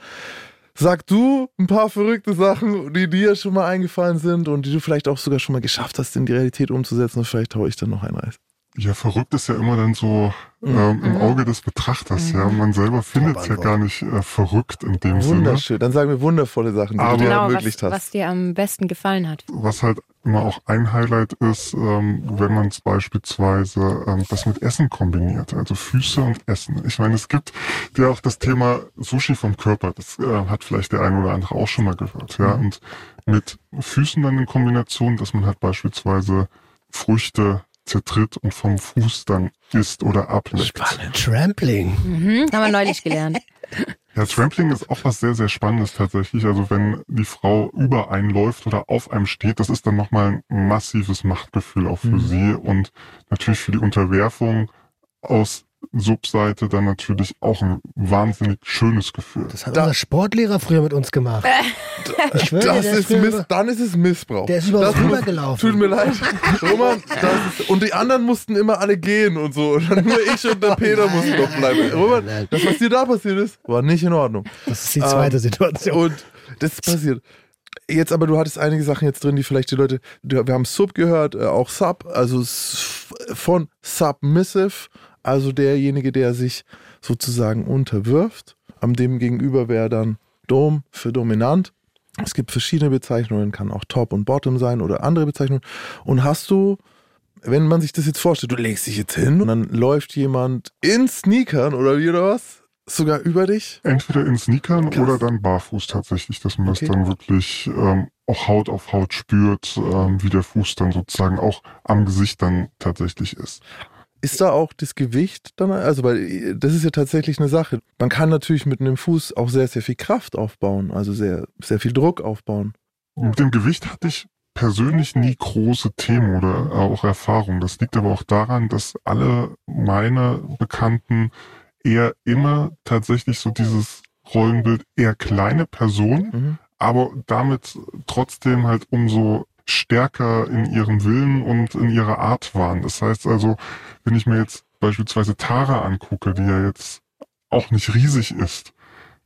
Sag du ein paar verrückte Sachen, die dir schon mal eingefallen sind und die du vielleicht auch sogar schon mal geschafft hast, in die Realität umzusetzen und vielleicht haue ich dann noch einen Reis. Ja, verrückt ist ja immer dann so ähm, im Auge des Betrachters. Ja, man selber findet es ja gar nicht äh, verrückt in dem Sinne. Wunderschön. Dann sagen wir wundervolle Sachen, die Aber- du dir Genau, ermöglicht was, hast. was dir am besten gefallen hat. Was halt immer auch ein Highlight ist, ähm, wenn man es beispielsweise ähm, das mit Essen kombiniert, also Füße und Essen. Ich meine, es gibt ja auch das Thema Sushi vom Körper. Das äh, hat vielleicht der eine oder andere auch schon mal gehört. Ja, und mit Füßen dann in Kombination, dass man halt beispielsweise Früchte zertritt und vom Fuß dann isst oder ableckt. Trampling. Mhm, haben wir neulich gelernt. Ja, Trampling ist auch was sehr, sehr Spannendes tatsächlich. Also wenn die Frau über einen läuft oder auf einem steht, das ist dann nochmal ein massives Machtgefühl auch für sie und natürlich für die Unterwerfung aus Subseite dann natürlich auch ein wahnsinnig schönes Gefühl. Das hat Da- unser Sportlehrer früher mit uns gemacht. Ich schwöre, dir, Das der, ist Miss, dann ist es Missbrauch. der ist über uns Das rübergelaufen. Tut mir leid. Roman, das ist, und die anderen mussten immer alle gehen und so. Und dann nur ich und der Peter mussten noch bleiben. Roman, das, was dir da passiert ist, war nicht in Ordnung. Das ist die zweite Ähm, Situation. Und das ist passiert. Jetzt aber, du hattest einige Sachen jetzt drin, die vielleicht die Leute, wir haben Sub gehört, äh, auch Sub, also von Submissive, also derjenige, der sich sozusagen unterwirft. Am dem gegenüber wäre dann Dom für dominant. Es gibt verschiedene Bezeichnungen, kann auch Top und Bottom sein oder andere Bezeichnungen. Und hast du, wenn man sich das jetzt vorstellt, du legst dich jetzt hin und dann läuft jemand in Sneakern oder wie oder was, sogar über dich. Entweder in Sneakern Krass. oder dann barfuß tatsächlich, dass man Okay. das dann wirklich ähm, auch Haut auf Haut spürt, ähm, wie der Fuß dann sozusagen auch am Gesicht dann tatsächlich ist. Ist da auch das Gewicht dann? Also, weil äh, das ist ja tatsächlich eine Sache. Man kann natürlich mit einem Fuß auch sehr, sehr viel Kraft aufbauen, also sehr, sehr viel Druck aufbauen. Mit dem Gewicht hatte ich persönlich nie große Themen oder auch Erfahrungen. Das liegt aber auch daran, dass alle meine Bekannten eher immer tatsächlich so dieses Rollenbild eher kleine Personen, Mhm. aber damit trotzdem halt umso stärker in ihrem Willen und in ihrer Art waren. Das heißt also, wenn ich mir jetzt beispielsweise Tara angucke, die ja jetzt auch nicht riesig ist,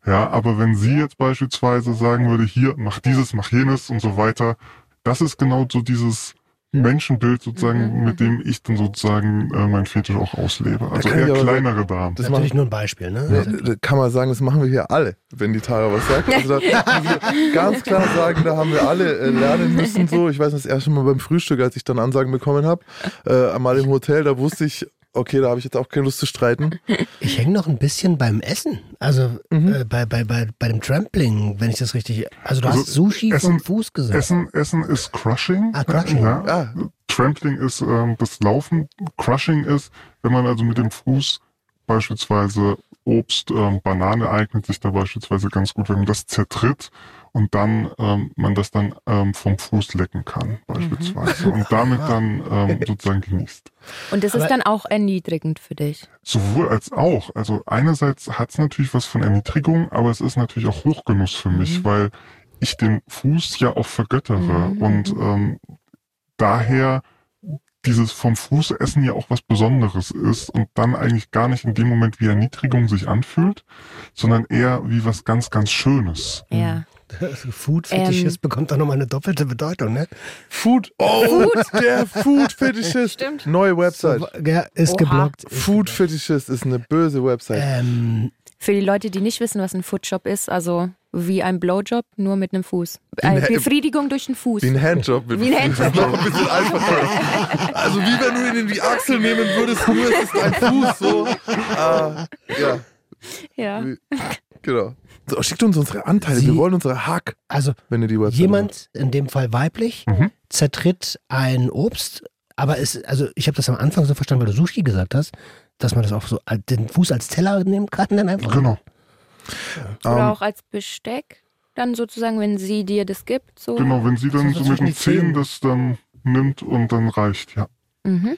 ja, aber wenn sie jetzt beispielsweise sagen würde, hier, mach dieses, mach jenes und so weiter, das ist genau so dieses Menschenbild sozusagen, Mhm, mit dem ich dann sozusagen äh, mein Fetisch auch auslebe. Also eher aber sagen, kleinere Damen. Das Natürlich machen, nur ein Beispiel, ne? ja, da kann man sagen, das machen wir hier alle, wenn die Tara was sagt. Also da können wir ganz klar sagen, da haben wir alle äh, lernen müssen so. Ich weiß das erste Mal beim Frühstück, als ich dann Ansagen bekommen habe, äh, einmal im Hotel, da wusste ich, okay, da habe ich jetzt auch keine Lust zu streiten. Ich hänge noch ein bisschen beim Essen. Also Mhm. äh, bei, bei, bei, bei dem Trampling, wenn ich das richtig. Also du Also hast Sushi Essen- vom Fuß gesagt. Essen, Essen ist Crushing. Ah, Crushing. Ja. Ah, Trampling ist ähm, das Laufen. Crushing ist, wenn man also mit dem Fuß beispielsweise Obst, ähm, Banane eignet sich da beispielsweise ganz gut, wenn man das zertritt und dann ähm, man das dann ähm, vom Fuß lecken kann beispielsweise und damit dann ähm, sozusagen genießt. Und das Aber- ist dann auch erniedrigend für dich. Sowohl als auch. Also einerseits hat es natürlich was von Erniedrigung, aber es ist natürlich auch Hochgenuss für mich, weil ich den Fuß ja auch vergöttere Mhm. und ähm, daher dieses vom Fuß essen ja auch was Besonderes ist und dann eigentlich gar nicht in dem Moment wie Erniedrigung sich anfühlt, sondern eher wie was ganz, ganz Schönes. Ja. Food-Fetischist Ähm. bekommt da nochmal eine doppelte Bedeutung, ne? Food. Oh, der Food Fetischist. Stimmt. Neue Website. So, ja, ist Oha. geblockt. Food Fetischist ist eine böse Website. Ähm, Für die Leute, die nicht wissen, was ein Foodshop ist, also Wie ein Blowjob, nur mit einem Fuß. ein Äh, Befriedigung durch den Fuß. Wie ein Handjob. Mit Wie ein Handjob. Noch ein bisschen einfacher. Also wie wenn du ihn in die Achsel nehmen würdest, nur es ist ein Fuß. So. Ah, ja, Ja. genau. So, schickt uns unsere Anteile. Sie- Wir wollen unsere Hack, Also wenn ihr die Website jemand, in dem Fall weiblich, Mhm. zertritt ein Obst, aber es, also ich habe das am Anfang so verstanden, weil du Sushi gesagt hast, dass man das auch so den Fuß als Teller nehmen kann dann einfach. Genau. Oder Ähm, auch als Besteck, dann sozusagen, wenn sie dir das gibt. So. Genau, wenn sie dann So so mit den. Zähnen das dann nimmt und dann reicht, ja. Mhm.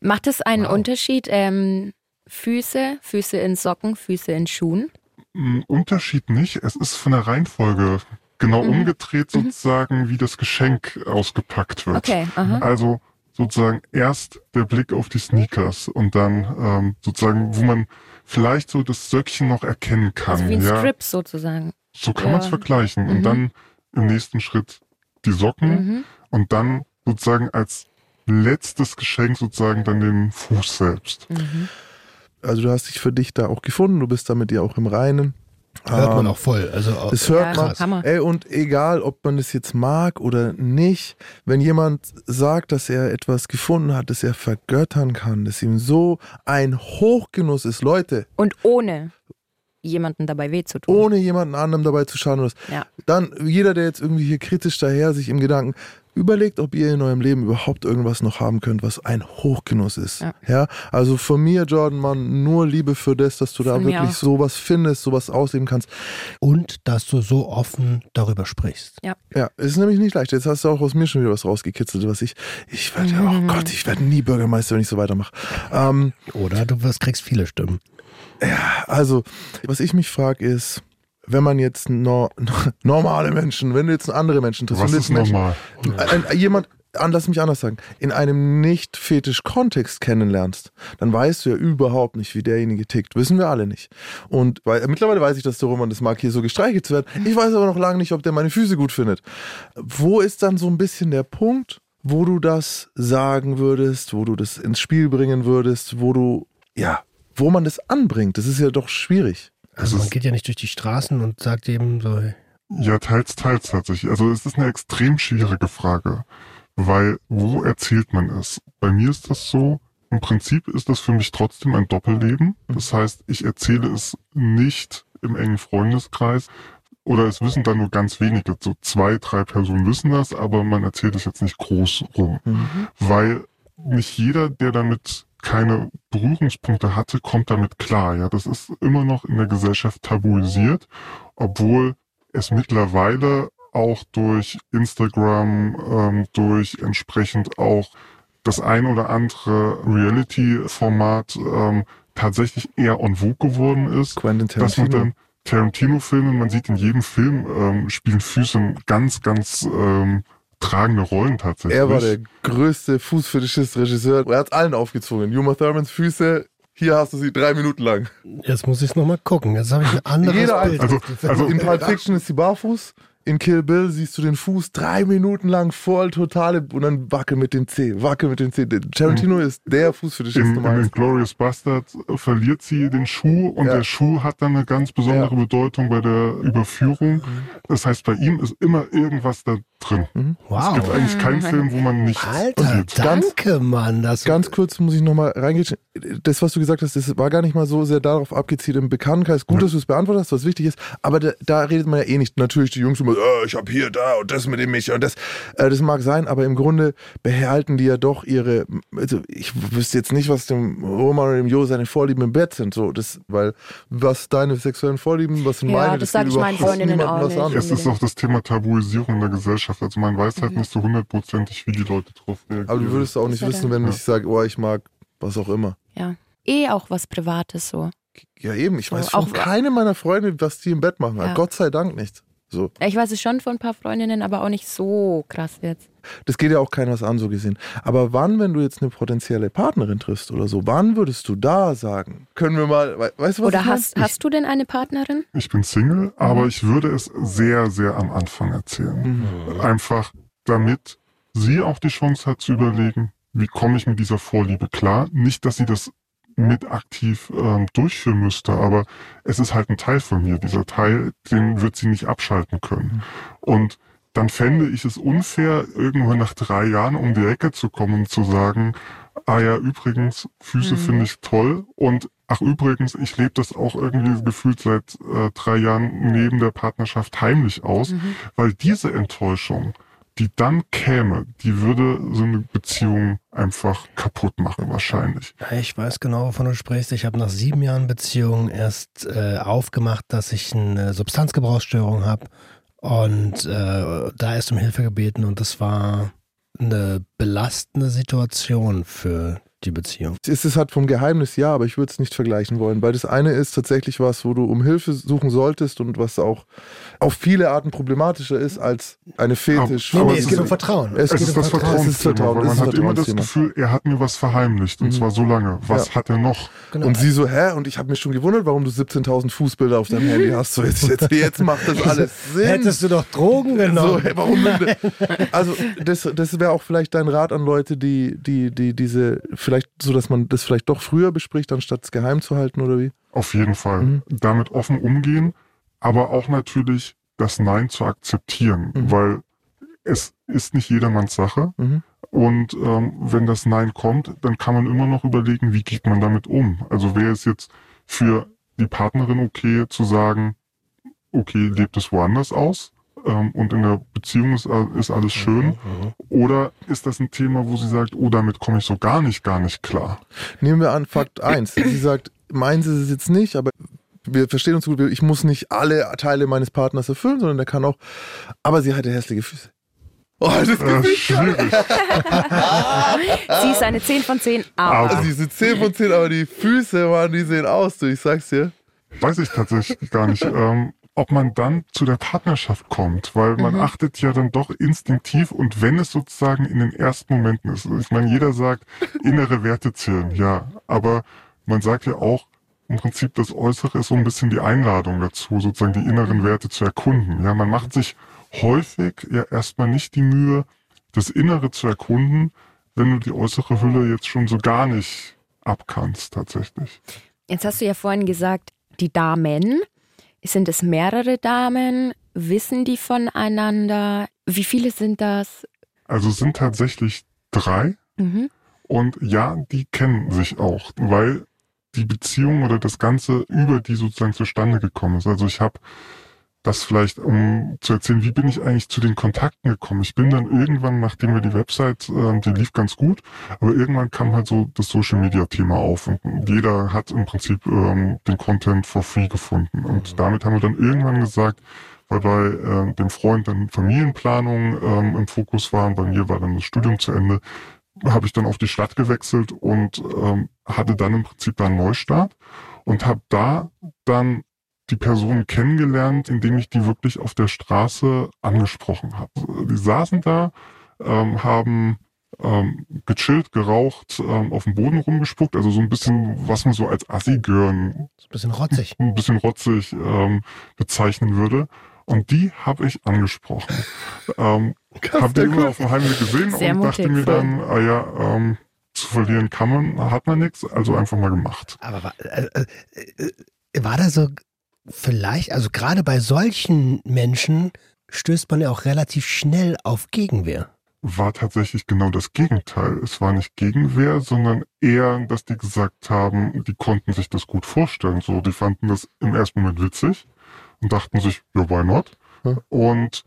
Macht es einen Wow. Unterschied? Ähm, Füße, Füße in Socken, Füße in Schuhen? Ein Unterschied nicht. Es ist von der Reihenfolge genau Mhm. umgedreht Mhm. sozusagen, wie das Geschenk ausgepackt wird. Okay, aha. Also sozusagen erst der Blick auf die Sneakers und dann ähm, sozusagen, wo man vielleicht so das Söckchen noch erkennen kann. Also wie ein ja, Strip sozusagen. so kann Ja. man es vergleichen. Mhm. Und dann im nächsten Schritt die Socken Mhm. und dann sozusagen als letztes Geschenk sozusagen dann den Fuß selbst. Mhm. Also du hast dich für dich da auch gefunden, du bist da mit dir auch im Reinen. Hört man Ähm, auch voll. Also auch, Das hört Ja, man. Ey, und egal, ob man das jetzt mag oder nicht, wenn jemand sagt, dass er etwas gefunden hat, das er vergöttern kann, das ihm so ein Hochgenuss ist, Leute, Und ohne jemanden dabei weh zu tun. ohne jemanden anderem dabei zu schaden, oder was, Ja. dann jeder, der jetzt irgendwie hier kritisch daher sich im Gedanken überlegt, ob ihr in eurem Leben überhaupt irgendwas noch haben könnt, was ein Hochgenuss ist. Ja, Ja. also von mir, Jordan, Mann, nur Liebe für das, dass du da Von mir wirklich auch. sowas findest, sowas ausleben kannst. und dass du so offen darüber sprichst. Ja, es ist nämlich nicht leicht. Jetzt hast du auch aus mir schon wieder was rausgekitzelt, was ich, ich werde, oh Gott, ich werde nie Bürgermeister, wenn ich so weitermache. Ähm, Oder du wirst, kriegst viele Stimmen. also, was ich mich frage ist, wenn man jetzt no, normale Menschen, wenn du jetzt andere Menschen triffst, Was ist Menschen, normal? ein, ein, jemand, an, lass mich anders sagen, in einem nicht fetisch Kontext kennenlernst, dann weißt du ja überhaupt nicht, wie derjenige tickt. Wissen wir alle nicht. Und weil, mittlerweile weiß ich, dass der Roman das mag, hier so gestreichelt zu werden. Ich weiß aber noch lange nicht, ob der meine Füße gut findet. Wo ist dann so ein bisschen der Punkt, wo du das sagen würdest, wo du das ins Spiel bringen würdest, wo du, ja, wo man das anbringt? Das ist ja doch schwierig. Also Das man geht ja nicht durch die Straßen und sagt eben so, Ja, teils, teils tatsächlich. Also es ist eine extrem schwierige Frage, weil wo erzählt man es? Bei mir ist das so, im Prinzip ist das für mich trotzdem ein Doppelleben. Das heißt, ich erzähle es nicht im engen Freundeskreis oder es wissen dann nur ganz wenige, so zwei, drei Personen wissen das, aber man erzählt es jetzt nicht groß rum, weil nicht jeder, der damit keine Berührungspunkte hatte, kommt damit klar. Ja, das ist immer noch in der Gesellschaft tabuisiert, obwohl es mittlerweile auch durch Instagram, ähm, durch entsprechend auch das ein oder andere Reality-Format ähm, tatsächlich eher on vogue geworden ist. Quentin Dass man Tarantino. dann Tarantino-Filme, man sieht in jedem Film, ähm, spielen Füße ganz, ganz ähm, tragende Rollen tatsächlich. Er war der größte Fußfetischist-Regisseur. Er hat allen aufgezwungen. Uma Thurmans Füße, hier hast du sie drei Minuten lang. jetzt muss ich es nochmal gucken. Jetzt habe ich ein anderes Jeder Bild. Also- also- In Pulp Fiction ist sie barfuß. In Kill Bill siehst du den Fuß drei Minuten lang voll totale und dann wackel mit den Zeh, wackel mit den Zeh. Tarantino ist der Fußfetischist In, Nummer in eins. Glorious Bastard verliert sie den Schuh und Ja. der Schuh hat dann eine ganz besondere Bedeutung bei der Überführung. Das heißt, bei ihm ist immer irgendwas da drin. Es wow. gibt eigentlich keinen Film, wo man nicht Alter, sieht. danke, Mann. Das Ganz kurz muss ich nochmal reingehen. Das, was du gesagt hast, das war gar nicht mal so sehr darauf abgezielt im Bekanntenkreis. Gut, dass du es beantwortet hast, was wichtig ist. Aber da, da redet man ja eh nicht. Natürlich die Jungs immer, äh, ich habe hier, da und das mit dem Micha und das. Äh, das mag sein, aber im Grunde behalten die ja doch ihre. Also ich wüsste jetzt nicht, was dem Roman oder dem Jo seine Vorlieben im Bett sind. So, das, weil was deine sexuellen Vorlieben, was sind Ja, meine, das geht sag ich meinen überhaupt Freundinnen niemandem auch was nicht. an. Es ist auch das Thema Tabuisierung der Gesellschaft. Also man weiß halt nicht so hundertprozentig, wie die Leute drauf reagieren. Aber du würdest auch nicht Das wissen, ja wenn dann- ich sage, oh, ich mag was auch immer. Ja. Eh auch was Privates so. Ja, eben. Ich So, weiß von auch- keine meiner Freunde, was die im Bett machen. Ja. Gott sei Dank nicht. So. Ich weiß es schon von ein paar Freundinnen, aber auch nicht so krass jetzt. Das geht ja auch keinem was an, so gesehen. Aber wann, wenn du jetzt eine potenzielle Partnerin triffst oder so, wann würdest du da sagen? Können wir mal, we weißt du was? Oder hast, hast du denn eine Partnerin? Ich bin Single, aber ich würde es sehr, sehr am Anfang erzählen. Einfach damit sie auch die Chance hat zu überlegen, wie komme ich mit dieser Vorliebe klar. Nicht, dass sie das mit aktiv ähm, durchführen müsste. Aber es ist halt ein Teil von mir. Dieser Teil, den wird sie nicht abschalten können. Und dann fände ich es unfair, irgendwann nach drei Jahren um die Ecke zu kommen und zu sagen, ah ja, übrigens, Füße mhm. finde ich toll und ach übrigens, ich lebe das auch irgendwie gefühlt seit äh, drei Jahren neben der Partnerschaft heimlich aus, mhm. weil diese Enttäuschung, die dann käme, die würde so eine Beziehung einfach kaputt machen wahrscheinlich. Ich weiß genau, wovon du sprichst. Ich habe nach sieben Jahren Beziehung erst äh, aufgemacht, dass ich eine Substanzgebrauchsstörung habe und äh, da ist um Hilfe gebeten und das war eine belastende Situation für die Beziehung. Es ist halt vom Geheimnis ja, aber ich würde es nicht vergleichen wollen, weil das eine ist tatsächlich was, wo du um Hilfe suchen solltest und was auch auf viele Arten problematischer ist als eine Fetisch. Aber, nee, nee, es, geht um Vertrauen. Es, es geht ist um das Vertrauen. Es ist Vertrauen. Weil man hat immer das Gefühl, er hat mir was verheimlicht und mhm. zwar so lange. Was ja. hat er noch? Genau. Und sie so, hä? Und ich habe mich schon gewundert, warum du 17.000 Fußbilder auf deinem Handy hast. So jetzt, jetzt, jetzt macht das alles Sinn. Hättest du doch Drogen genommen. So, hey, warum? also das, das wäre auch vielleicht dein Rat an Leute, die, die, die diese vielleicht so, dass man das vielleicht doch früher bespricht, anstatt es geheim zu halten oder wie? Auf jeden Fall. Mhm. Damit offen umgehen, aber auch natürlich das Nein zu akzeptieren, mhm. weil es ist nicht jedermanns Sache. Mhm. Und ähm, wenn das Nein kommt, dann kann man immer noch überlegen, wie geht man damit um. Also wäre es jetzt für die Partnerin okay zu sagen, okay, lebt es woanders aus? Ähm, und in der Beziehung ist, äh, ist alles schön? Mhm, mhm. Oder ist das ein Thema, wo sie sagt, oh, damit komme ich so gar nicht, gar nicht klar? Nehmen wir an, Fakt 1. Sie sagt, meins ist es jetzt nicht, aber wir verstehen uns gut, ich muss nicht alle Teile meines Partners erfüllen, sondern der kann auch, aber sie hatte hässliche Füße. Oh, das ist äh, schwierig. sie ist eine 10 von 10, aber. aber. Sie ist eine 10 von 10, aber die Füße, Mann, die sehen aus, du, ich sag's dir. Weiß ich tatsächlich gar nicht. Ähm, ob man dann zu der Partnerschaft kommt, weil man mhm. achtet ja dann doch instinktiv und wenn es sozusagen in den ersten Momenten ist, ich meine, jeder sagt, innere Werte zählen, ja, aber man sagt ja auch, im Prinzip das Äußere ist so ein bisschen die Einladung dazu, sozusagen die inneren mhm. Werte zu erkunden. Ja, man macht sich häufig ja erstmal nicht die Mühe, das Innere zu erkunden, wenn du die äußere Hülle jetzt schon so gar nicht abkannst, tatsächlich. Jetzt hast du ja vorhin gesagt, die Damen sind es mehrere Damen? Wissen die voneinander? Wie viele sind das? Also es sind tatsächlich drei. Mhm. Und ja, die kennen sich auch, weil die Beziehung oder das Ganze über die sozusagen zustande gekommen ist. Also ich habe das vielleicht, um zu erzählen, wie bin ich eigentlich zu den Kontakten gekommen. Ich bin dann irgendwann, nachdem wir die Website, äh, die lief ganz gut, aber irgendwann kam halt so das Social Media Thema auf und jeder hat im Prinzip ähm, den Content for free gefunden. Und mhm. damit haben wir dann irgendwann gesagt, weil bei äh, dem Freund dann Familienplanung ähm, im Fokus war und bei mir war dann das Studium zu Ende, habe ich dann auf die Stadt gewechselt und ähm, hatte dann im Prinzip da einen Neustart und habe da dann die Person kennengelernt, indem ich die wirklich auf der Straße angesprochen habe. Die saßen da, ähm, haben ähm, gechillt, geraucht, ähm, auf dem Boden rumgespuckt, also so ein bisschen, was man so als Assi-Gören, ein bisschen rotzig, ein bisschen rotzig ähm, bezeichnen würde. Und die habe ich angesprochen. ähm, habe die immer auf dem Heimweg gesehen Sehr und dachte mir dann, ah ja, ähm, zu verlieren kann man, hat man nichts, also einfach mal gemacht. Aber war, äh, äh, äh war da so vielleicht, also gerade bei solchen Menschen stößt man ja auch relativ schnell auf Gegenwehr. War tatsächlich genau das Gegenteil. Es war nicht Gegenwehr, sondern eher, dass die gesagt haben, die konnten sich das gut vorstellen. So, die fanden das im ersten Moment witzig und dachten sich, ja, why not? Und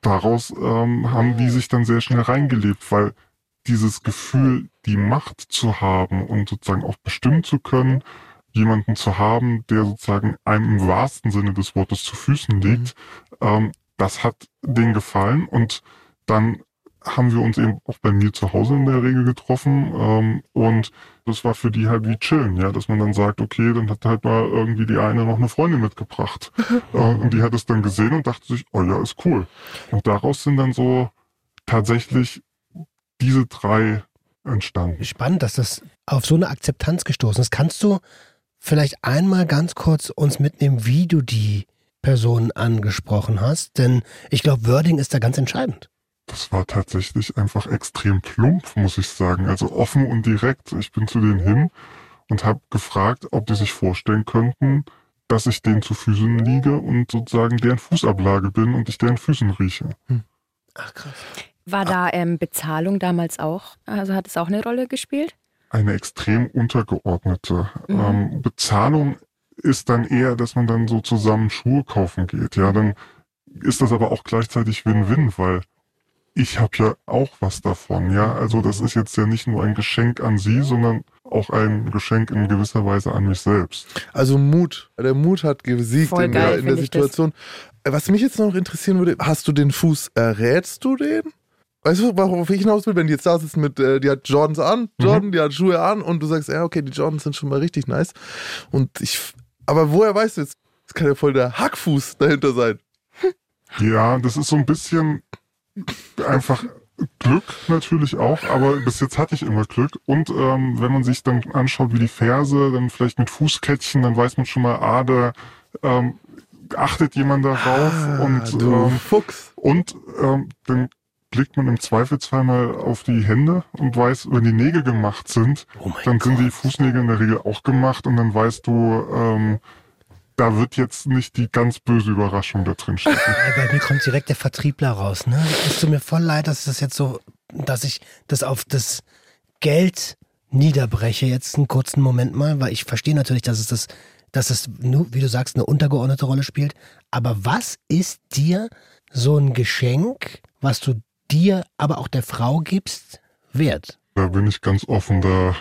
daraus ähm, haben die sich dann sehr schnell reingelebt, weil dieses Gefühl, die Macht zu haben und sozusagen auch bestimmen zu können, jemanden zu haben, der sozusagen einem im wahrsten Sinne des Wortes zu Füßen liegt, mhm. ähm, das hat denen gefallen und dann haben wir uns eben auch bei mir zu Hause in der Regel getroffen ähm, und das war für die halt wie chillen, ja, dass man dann sagt, okay, dann hat halt mal irgendwie die eine noch eine Freundin mitgebracht äh, und die hat es dann gesehen und dachte sich, oh ja, ist cool. Und daraus sind dann so tatsächlich diese drei entstanden. Spannend, dass das auf so eine Akzeptanz gestoßen ist. Kannst du vielleicht einmal ganz kurz uns mitnehmen, wie du die Person angesprochen hast? Denn ich glaube, Wording ist da ganz entscheidend. Das war tatsächlich einfach extrem plump, muss ich sagen. Also offen und direkt. Ich bin zu denen hin und habe gefragt, ob die sich vorstellen könnten, dass ich denen zu Füßen liege und sozusagen deren Fußablage bin und ich deren Füßen rieche. Ach krass. War da ähm, Bezahlung damals auch? Also hat es auch eine Rolle gespielt? Eine extrem untergeordnete ähm, Bezahlung ist dann eher, dass man dann so zusammen Schuhe kaufen geht. Ja, dann ist das aber auch gleichzeitig Win-Win, weil ich habe ja auch was davon. Ja, also das ist jetzt ja nicht nur ein Geschenk an Sie, sondern auch ein Geschenk in gewisser Weise an mich selbst. Also Mut. Der Mut hat gesiegt Voll in geil, der, in der. Situation. Was mich jetzt noch interessieren würde, hast du den Fuß, errätst du den? Weißt du, worauf ich hinaus will, wenn die jetzt da sitzt mit, äh, die hat Jordans an, Jordan, die hat Schuhe an und du sagst, ja, okay, die Jordans sind schon mal richtig nice. Und ich, aber woher weißt du jetzt, es kann ja voll der Hackfuß dahinter sein. Ja, das ist so ein bisschen einfach Glück natürlich auch, aber bis jetzt hatte ich immer Glück. Und ähm, wenn man sich dann anschaut, wie die Ferse, dann vielleicht mit Fußkettchen, dann weiß man schon mal, ah, da ähm, achtet jemand darauf Ah, und du ähm, Fuchs. Und ähm, dann blickt man im Zweifelsfall mal auf die Hände und weiß, wenn die Nägel gemacht sind, Oh dann sind die. Fußnägel in der Regel auch gemacht und dann weißt du, ähm, da wird jetzt nicht die ganz böse Überraschung da drin stecken. Bei mir kommt direkt der Vertriebler raus, ne? Es tut mir voll leid, dass das jetzt so, dass ich das auf das Geld niederbreche jetzt einen kurzen Moment mal, weil ich verstehe natürlich, dass es das, dass es nur, wie du sagst, eine untergeordnete Rolle spielt. Aber was ist dir so ein Geschenk, was du dir, aber auch der Frau gibst, wert? Da bin ich ganz offen, da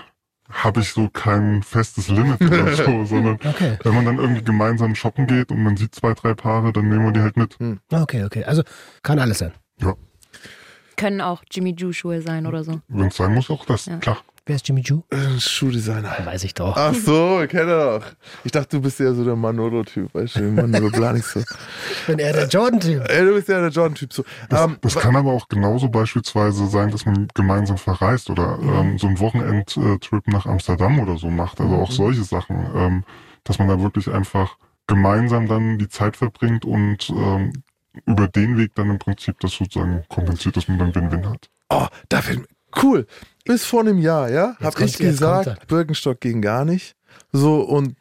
habe ich so kein festes Limit oder so, sondern Okay. wenn man dann irgendwie gemeinsam shoppen geht und man sieht zwei, drei Paare, dann nehmen wir die halt mit. Okay, okay. Also kann alles sein. Ja, Können auch Jimmy Joo Schuhe sein oder so. wenn es sein muss, auch das, Ja. klar. Wer ist Jimmy Choo? Äh, Schuhdesigner. Weiß ich doch. Ach so, kennt er doch. Ich dachte, du bist ja so der Manolo-Typ, weißt du, Manolo Blahnik so. Ich bin eher der Jordan-Typ. Ey, du bist ja der Jordan-Typ so. Das, Ähm, das kann aber auch genauso beispielsweise sein, dass man gemeinsam verreist oder ähm, so einen Wochenendtrip nach Amsterdam oder so macht. Also auch solche Sachen, ähm, dass man da wirklich einfach gemeinsam dann die Zeit verbringt und ähm, über den Weg dann im Prinzip das sozusagen kompensiert, dass man dann Win-Win hat. Oh, da fällt. Cool. Bis vor einem Jahr, ja, habe ich gesagt, Birkenstock ging gar nicht. So und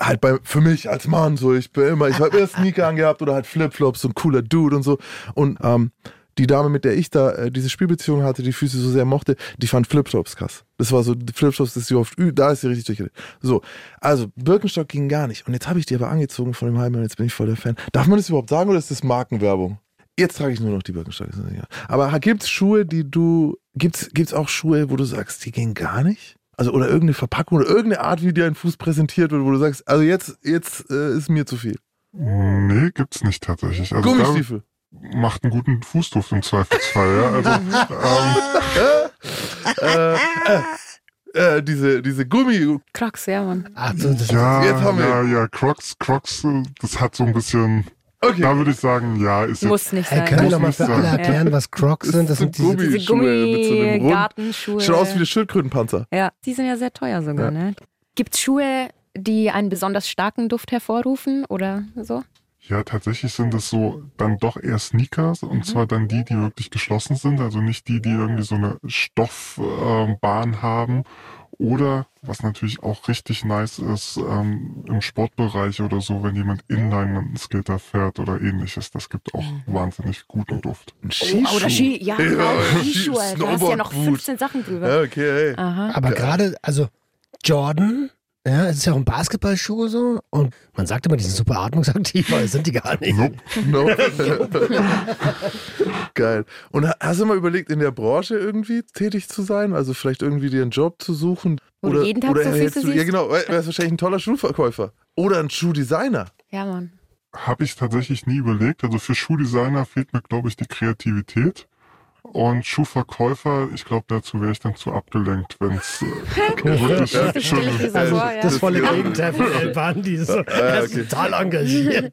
halt bei für mich als Mann so, ich bin immer, ich habe immer Sneaker angehabt oder halt Flipflops und cooler Dude und so und ähm, die Dame, mit der ich da äh, diese Spielbeziehung hatte, die Füße so sehr mochte, die fand Flipflops krass. Das war so, Flipflops, das ist sie oft, da ist sie richtig durchgedreht. So, also Birkenstock ging gar nicht. Und jetzt habe ich die aber angezogen von dem halben Jahr, jetzt bin ich voll der Fan. Darf man das überhaupt sagen oder ist das Markenwerbung? Jetzt trage ich nur noch die Birkenstock. ist mir egal. Aber gibt's Schuhe, die du, gibt's, gibt's auch Schuhe, wo du sagst, die gehen gar nicht? Also, oder irgendeine Verpackung oder irgendeine Art, wie dir ein Fuß präsentiert wird, wo du sagst, also jetzt, jetzt äh, ist mir zu viel. Nee, gibt's nicht tatsächlich. Also Gummistiefel. macht einen guten Fußduft im Zweifelsfall, ja. Also ähm, äh, äh, äh, diese, diese Gummi. Crocs, ja, Mann. Ach so, das ja, Jetzt haben wir- ja, ja, Crocs, Crocs, äh, das hat so ein bisschen, Okay. da würde ich sagen, ja, ist jetzt Muss nicht Hey, sein. können wir nochmal für alle erklären, was Crocs sind? Das sind diese, Gummi- Diese Schuhe mit so einem Rund- Gummi-Gartenschuhe. Schaut aus wie der Schildkrötenpanzer. Ja, die sind ja sehr teuer sogar, Ja. ne? Gibt es Schuhe, die einen besonders starken Duft hervorrufen oder so? Ja, tatsächlich sind es so dann doch eher Sneakers und zwar dann die, die wirklich geschlossen sind, also nicht die, die irgendwie so eine Stoffbahn haben. Oder was natürlich auch richtig nice ist, ähm, im Sportbereich oder so, wenn jemand Inline-Skater fährt oder ähnliches, das gibt auch wahnsinnig guten Duft. Ein Oh, oder Ski, ja, genau, Ja, Skischuhe. Da hast du ja noch Snowboardboot. 15 Sachen drüber. Ja, okay, hey. Aha. aber gerade, also Jordan, ja, es ist ja auch ein Basketballschuh so und man sagt immer, die sind super atmungsaktiv, aber das sind die gar nicht. Nope. No. Geil. Und ha- hast du mal überlegt, in der Branche irgendwie tätig zu sein? Also vielleicht irgendwie dir einen Job zu suchen? Wo du jeden Tag oder so hättest du, Ja, genau. Wärst wahrscheinlich ein toller Schuhverkäufer. Oder ein Schuhdesigner. Ja, Mann. Habe ich tatsächlich nie überlegt. Also für Schuhdesigner fehlt mir, glaube ich, die Kreativität. Und Schuhverkäufer, ich glaube, dazu wäre ich dann zu abgelenkt, wenn es äh, wirklich Das stelle ich mir so Also, ja. Das volle Ja. Gegenteil von Elban, die so, er ist okay. total engagiert.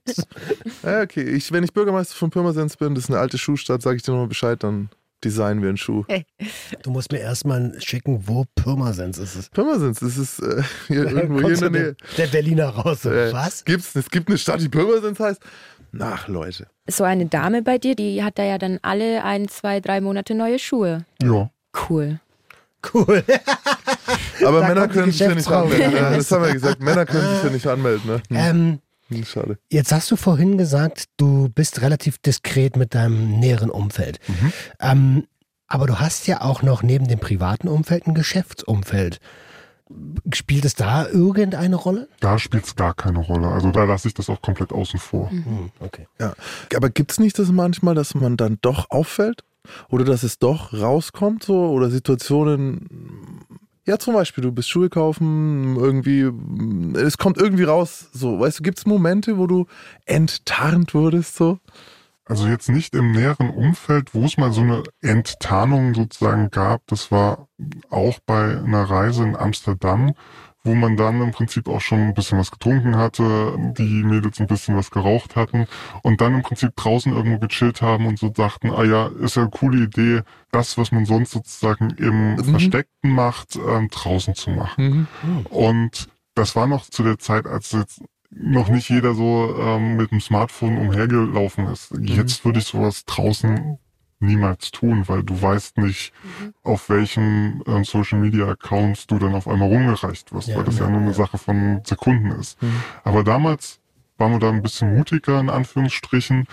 Ja, okay. Ich, wenn ich Bürgermeister von Pirmasens bin, das ist eine alte Schuhstadt, sage ich dir nochmal Bescheid, dann designen wir einen Schuh. Du musst mir erstmal schicken, wo Pirmasens ist. Es Pirmasens, das ist äh, hier irgendwo hier in der Nähe. Der, Berliner raus. Äh, Was? Gibt's, es gibt eine Stadt, die Pirmasens heißt. Nach, Leute. So eine Dame bei dir, die hat da ja dann alle ein, zwei, drei Monate neue Schuhe. Ja. Cool. Cool. Aber Da Männer können sich ja nicht anmelden. das haben wir gesagt. Männer können sich ja nicht anmelden. Ne? Hm. Ähm, Hm, Schade. jetzt hast du vorhin gesagt, du bist relativ diskret mit deinem näheren Umfeld. Mhm. Ähm, aber du hast ja auch noch neben dem privaten Umfeld ein Geschäftsumfeld. Spielt es da irgendeine Rolle? Da spielt es gar keine Rolle. Also da lasse ich das auch komplett außen vor. Hm, okay. Aber gibt es nicht das manchmal, dass man dann doch auffällt? Oder dass es doch rauskommt so? Oder Situationen, ja zum Beispiel, du bist Schuhe kaufen, irgendwie, es kommt irgendwie raus, so, weißt du, gibt es Momente, wo du enttarnt wurdest so? Also jetzt nicht im näheren Umfeld, wo es mal so eine Enttarnung sozusagen gab. Das war auch bei einer Reise in Amsterdam, wo man dann im Prinzip auch schon ein bisschen was getrunken hatte, die Mädels ein bisschen was geraucht hatten und dann im Prinzip draußen irgendwo gechillt haben und so dachten, ah ja, ist ja eine coole Idee, das, was man sonst sozusagen im Mhm. Versteckten macht, ähm, draußen zu machen. Und das war noch zu der Zeit, als jetzt noch nicht jeder so ähm, mit dem Smartphone umhergelaufen ist. Jetzt würde ich sowas draußen niemals tun, weil du weißt nicht, auf welchem ähm, Social Media Accounts du dann auf einmal rumgereicht wirst, Ja, weil das ja, ja, nur eine ja. Sache von Sekunden ist. Aber damals waren wir da ein bisschen mutiger in Anführungsstrichen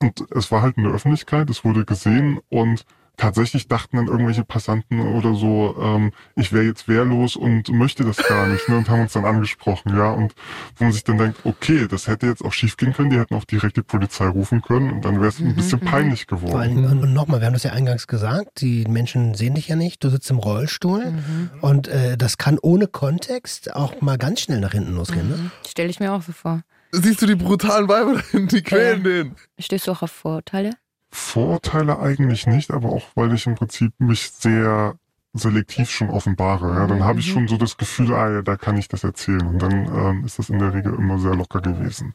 und es war halt in der Öffentlichkeit, es wurde gesehen und tatsächlich dachten dann irgendwelche Passanten oder so, ähm, ich wäre jetzt wehrlos und möchte das gar nicht ne, und haben uns dann angesprochen, ja, und wo man sich dann denkt, okay, das hätte jetzt auch schief gehen können, die hätten auch direkt die Polizei rufen können und dann wäre es ein bisschen peinlich Vor geworden. allem, und, und nochmal, wir haben das ja eingangs gesagt, die Menschen sehen dich ja nicht, du sitzt im Rollstuhl und äh, das kann ohne Kontext auch mal ganz schnell nach hinten losgehen. Ne? Stelle ich mir auch so vor. Siehst du die brutalen Weiber da hinten, die quälen den? Stehst du auch auf Vorurteile? Vorurteile eigentlich nicht, aber auch weil ich im Prinzip mich sehr selektiv schon offenbare. Ja, dann habe ich schon so das Gefühl, ah ja, da kann ich das erzählen. Und dann ähm, ist das in der Regel immer sehr locker gewesen.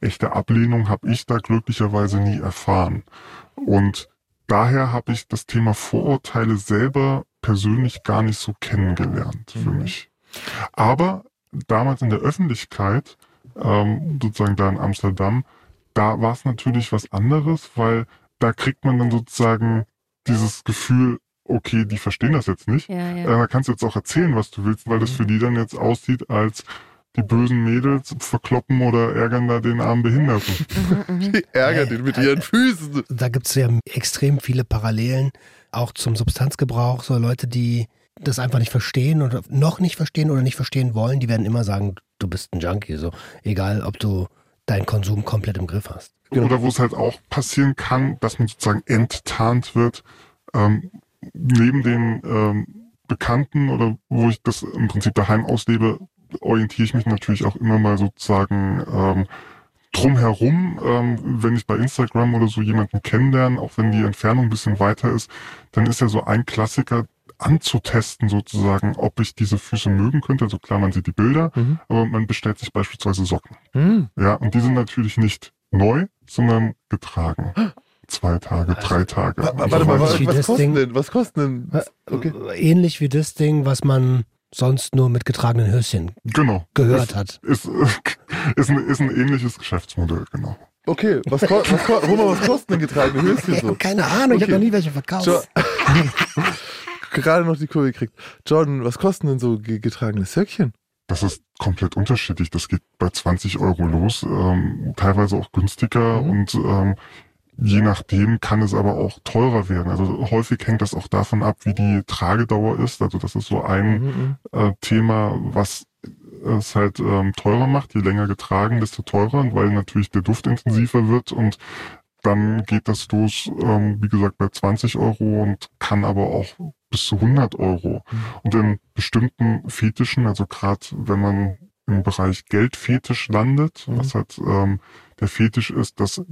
Echte Ablehnung habe ich da glücklicherweise nie erfahren. Und daher habe ich das Thema Vorurteile selber persönlich gar nicht so kennengelernt für mich. Aber damals in der Öffentlichkeit, ähm, sozusagen da in Amsterdam, da war es natürlich was anderes, weil da kriegt man dann sozusagen dieses Gefühl, okay, die verstehen das jetzt nicht. Ja, Äh, ja. da kannst du jetzt auch erzählen, was du willst, weil das für die dann jetzt aussieht, als die bösen Mädels verkloppen oder ärgern da den armen Behinderten. Die ärgern den mit ihren Füßen. Da gibt es ja extrem viele Parallelen, auch zum Substanzgebrauch. So Leute, die das einfach nicht verstehen oder noch nicht verstehen oder nicht verstehen wollen, die werden immer sagen, du bist ein Junkie. So egal, ob du deinen Konsum komplett im Griff hast. Oder wo es halt auch passieren kann, dass man sozusagen enttarnt wird, ähm, neben den ähm, Bekannten oder wo ich das im Prinzip daheim auslebe, orientiere ich mich natürlich auch immer mal sozusagen ähm, drumherum, ähm, wenn ich bei Instagram oder so jemanden kennenlerne, auch wenn die Entfernung ein bisschen weiter ist, dann ist ja so ein Klassiker anzutesten sozusagen, ob ich diese Füße mögen könnte. Also klar, man sieht die Bilder, Mhm. aber man bestellt sich beispielsweise Socken. Hm. Ja, und die sind natürlich nicht neu, sondern getragen. Zwei Tage, drei Tage. Wa- und Warte so mal, was, was das kosten Ding- denn? Was kosten denn? Okay. Ähnlich wie das Ding, was man sonst nur mit getragenen Höschen Genau. gehört hat. Ist, ist, ein, ist ein ähnliches Geschäftsmodell, genau. Okay, was, ko was, ko Roman, was kosten denn getragene Höschen Ich so? habe keine Ahnung, ich Okay. habe noch nie welche verkauft. Gerade noch die Kurve gekriegt. Jordan, was kosten denn so ge- getragene Söckchen? Das ist komplett unterschiedlich. Das geht bei 20 Euro los, ähm, teilweise auch günstiger Mhm. und ähm, je nachdem kann es aber auch teurer werden. Also häufig hängt das auch davon ab, wie die Tragedauer ist. Also das ist so ein Mhm. äh, Thema, was es halt ähm, teurer macht. Je länger getragen, desto teurer, weil natürlich der Duft intensiver wird und dann geht das los, ähm, wie gesagt, bei 20 Euro und kann aber auch bis zu 100 Euro. Und in bestimmten Fetischen, also gerade wenn man im Bereich Geldfetisch landet, Mhm. was halt ähm, der Fetisch ist, dass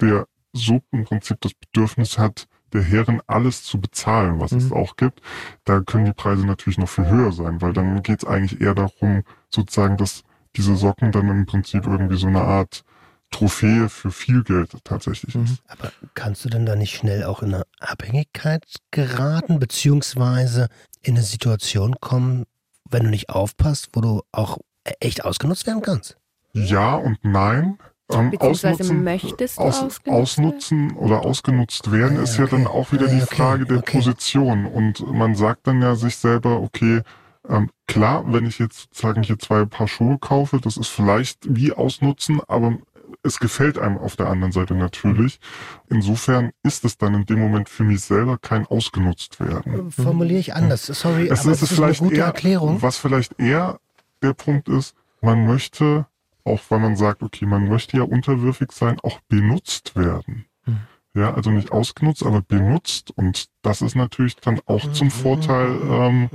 der Sub im Prinzip das Bedürfnis hat, der Herren alles zu bezahlen, was es Mhm. auch gibt, da können die Preise natürlich noch viel höher sein, weil dann geht es eigentlich eher darum, sozusagen, dass diese Socken dann im Prinzip irgendwie so eine Art Trophäe für viel Geld tatsächlich Mhm. ist. Aber kannst du denn da nicht schnell auch in eine Abhängigkeit geraten, beziehungsweise in eine Situation kommen, wenn du nicht aufpasst, wo du auch echt ausgenutzt werden kannst? Ja und nein. Ähm, Beziehungsweise ausnutzen, möchtest du aus, ausgenutzt ausnutzen oder ausgenutzt werden, Ah, ist ja okay. dann auch wieder Ah, die okay, Frage der okay. Position. Und man sagt dann ja sich selber, okay, ähm, klar, wenn ich jetzt sozusagen hier zwei Paar Schuhe kaufe, das ist vielleicht wie ausnutzen, aber es gefällt einem auf der anderen Seite natürlich. Insofern ist es dann in dem Moment für mich selber kein ausgenutzt werden. Formuliere ich anders. Sorry, Es aber ist, das ist eine vielleicht gute eher, Erklärung. was vielleicht eher der Punkt ist, man möchte, auch weil man sagt, okay, man möchte ja unterwürfig sein, auch benutzt werden. Hm. Ja, also nicht ausgenutzt, aber benutzt. Und das ist natürlich dann auch zum Vorteil ähm,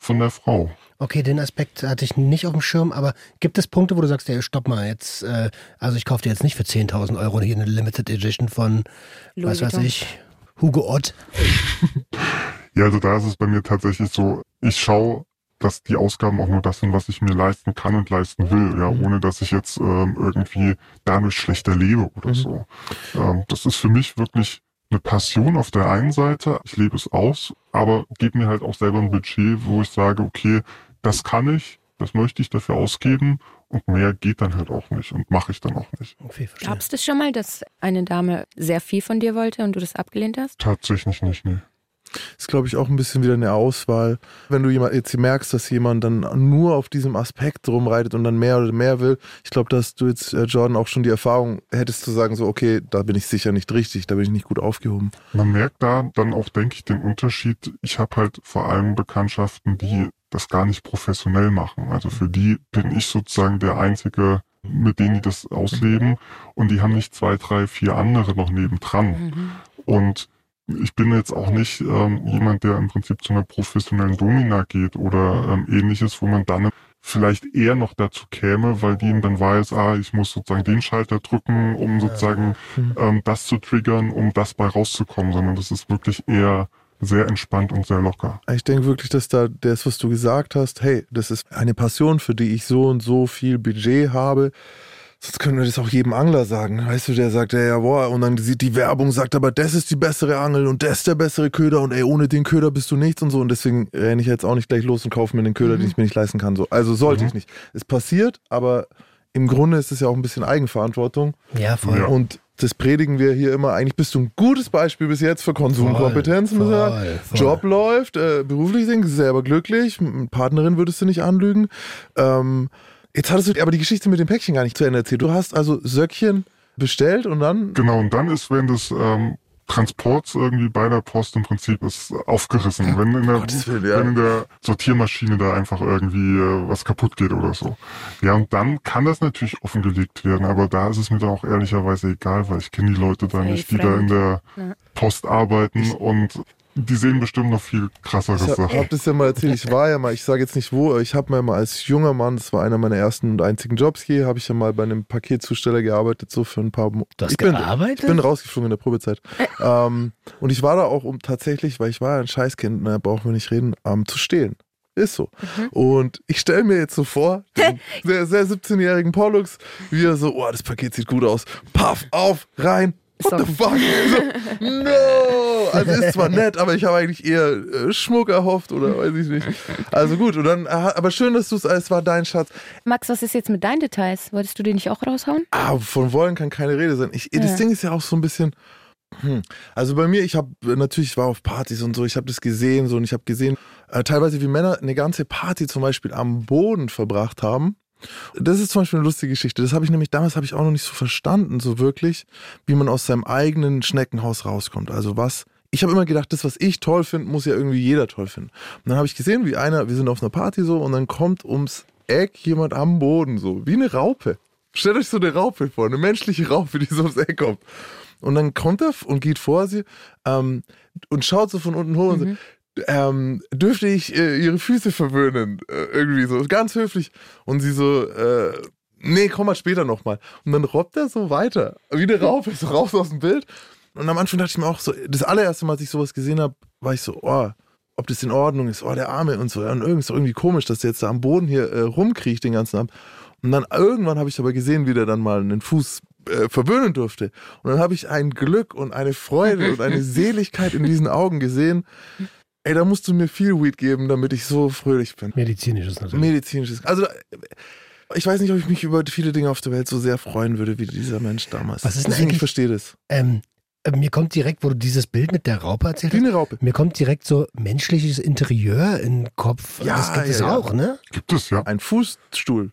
von der Frau. Okay, den Aspekt hatte ich nicht auf dem Schirm, aber gibt es Punkte, wo du sagst, ey, stopp mal, jetzt, äh, also ich kaufe dir jetzt nicht für 10.000 Euro hier eine Limited Edition von, Louis was weiß ich, Hugo Ott. Ja, also da ist es bei mir tatsächlich so, ich schaue, dass die Ausgaben auch nur das sind, was ich mir leisten kann und leisten will, ja, Mhm. ohne dass ich jetzt ähm, irgendwie dadurch schlechter lebe oder Mhm. so. Ähm, das ist für mich wirklich eine Passion auf der einen Seite, ich lebe es aus, aber gebe mir halt auch selber ein Budget, wo ich sage, okay, das kann ich, das möchte ich dafür ausgeben und mehr geht dann halt auch nicht und mache ich dann auch nicht. Okay. Gab es das schon mal, dass eine Dame sehr viel von dir wollte und du das abgelehnt hast? Tatsächlich nicht, nee. Ist, glaube ich, auch ein bisschen wieder eine Auswahl. Wenn du jemand, jetzt merkst, dass jemand dann nur auf diesem Aspekt rumreitet und dann mehr oder mehr will, ich glaube, dass du jetzt, äh, Jordan, auch schon die Erfahrung hättest zu sagen, so, okay, da bin ich sicher nicht richtig, da bin ich nicht gut aufgehoben. Man merkt da dann auch, denke ich, den Unterschied. Ich habe halt vor allem Bekanntschaften, die das gar nicht professionell machen. Also für die bin ich sozusagen der Einzige, mit denen die das ausleben. Und die haben nicht zwei, drei, vier andere noch nebendran. Mhm. Und ich bin jetzt auch nicht ähm, jemand, der im Prinzip zu einer professionellen Domina geht oder ähm, ähnliches, wo man dann vielleicht eher noch dazu käme, weil die dann weiß, ah, ich muss sozusagen den Schalter drücken, um sozusagen Mhm. ähm, das zu triggern, um das bei rauszukommen, sondern das ist wirklich eher sehr entspannt und sehr locker. Ich denke wirklich, dass da das, was du gesagt hast, hey, das ist eine Passion, für die ich so und so viel Budget habe. Sonst können wir das auch jedem Angler sagen. Weißt du, der sagt, ja, ja, boah, und dann sieht die Werbung, sagt aber, das ist die bessere Angel und das ist der bessere Köder und ey, ohne den Köder bist du nichts und so. Und deswegen renne ich jetzt auch nicht gleich los und kaufe mir den Köder, den ich mir nicht leisten kann. So. Also sollte Mhm. ich nicht. Es passiert, aber im Grunde ist es ja auch ein bisschen Eigenverantwortung. Ja, voll. Ja. Und das predigen wir hier immer. Eigentlich bist du ein gutes Beispiel bis jetzt für Konsumkompetenzen. Voll, voll, voll. Job läuft, äh, beruflich sind sie selber glücklich, Partnerin würdest du nicht anlügen. Ähm, jetzt hattest du aber die Geschichte mit dem Päckchen gar nicht zu Ende erzählt. Du hast also Söckchen bestellt und dann. Genau, und dann ist während des ähm, Transports irgendwie bei der Post im Prinzip ist aufgerissen. Wenn in der, Willen, ja. wenn in der Sortiermaschine da einfach irgendwie äh, was kaputt geht oder so. Ja, und dann kann das natürlich offengelegt werden, aber da ist es mir dann auch ehrlicherweise egal, weil ich kenne die Leute da nicht, die da in der Ja. Post arbeiten und die sehen bestimmt noch viel krassere Ich hab, Sachen. hab das ja mal erzählt, ich war ja mal, ich sage jetzt nicht wo, aber ich habe mir mal als junger Mann, das war einer meiner ersten und einzigen Jobs hier, habe ich ja mal bei einem Paketzusteller gearbeitet, so für ein paar Mo Du hast ich bin, gearbeitet? Ich bin rausgeflogen in der Probezeit. ähm, und ich war da auch, um tatsächlich, weil ich war ja ein Scheißkind, ne, brauchen wir nicht reden, ähm, zu stehlen. Ist so. Und ich stelle mir jetzt so vor, den sehr, sehr 17-jährigen Pollux, wie er so, oh, das Paket sieht gut aus. Paff, auf, rein. What So. the fuck? So, no! Also ist zwar nett, aber ich habe eigentlich eher äh, Schmuck erhofft oder weiß ich nicht. Also gut, und dann, aber schön, dass du es, es war dein Schatz. Max, was ist jetzt mit deinen Details? Wolltest du die nicht auch raushauen? Ah, von wollen kann keine Rede sein. Ich, Ja. Das Ding ist ja auch so ein bisschen. Hm. Also bei mir, ich habe natürlich, ich war auf Partys und so, ich habe das gesehen so und ich habe gesehen, äh, teilweise wie Männer eine ganze Party zum Beispiel am Boden verbracht haben. Das ist zum Beispiel eine lustige Geschichte. Das habe ich nämlich damals habe ich auch noch nicht so verstanden, so wirklich, wie man aus seinem eigenen Schneckenhaus rauskommt. Also was. Ich habe immer gedacht, das, was ich toll finde, muss ja irgendwie jeder toll finden. Und dann habe ich gesehen, wie einer, wir sind auf einer Party so und dann kommt ums Eck jemand am Boden so, wie eine Raupe. Stellt euch so eine Raupe vor, eine menschliche Raupe, die so ums Eck kommt. Und dann kommt er und geht vor sie ähm, und schaut so von unten hoch und so, ähm, dürfte ich äh, ihre Füße verwöhnen? Äh, irgendwie so, ganz höflich. Und sie so, äh, nee, komm mal später nochmal. Und dann robbt er so weiter, wie eine Raupe, so raus aus dem Bild. Und am Anfang dachte ich mir auch so, das allererste Mal, als ich sowas gesehen habe, war ich so, oh, ob das in Ordnung ist, oh, der Arme und so. Und irgendwie ist doch irgendwie komisch, dass der jetzt da am Boden hier äh, rumkriecht den ganzen Abend. Und dann irgendwann habe ich aber gesehen, wie der dann mal einen Fuß äh, verwöhnen durfte. Und dann habe ich ein Glück und eine Freude und eine Seligkeit in diesen Augen gesehen. Ey, da musst du mir viel Weed geben, damit ich so fröhlich bin. Medizinisches natürlich. Medizinisches. Also, Ich weiß nicht, ob ich mich über viele Dinge auf der Welt so sehr freuen würde wie dieser Mensch damals. Was ist denn Deswegen, ich eigentlich- verstehe das. Ähm, äh, mir kommt direkt, wo du dieses Bild mit der Raupe erzählt hast, Raupe. mir kommt direkt so menschliches Interieur in den Kopf. Ja, das gibt es ja, ja. auch, ne? Gibt es ja. Ein Fußstuhl.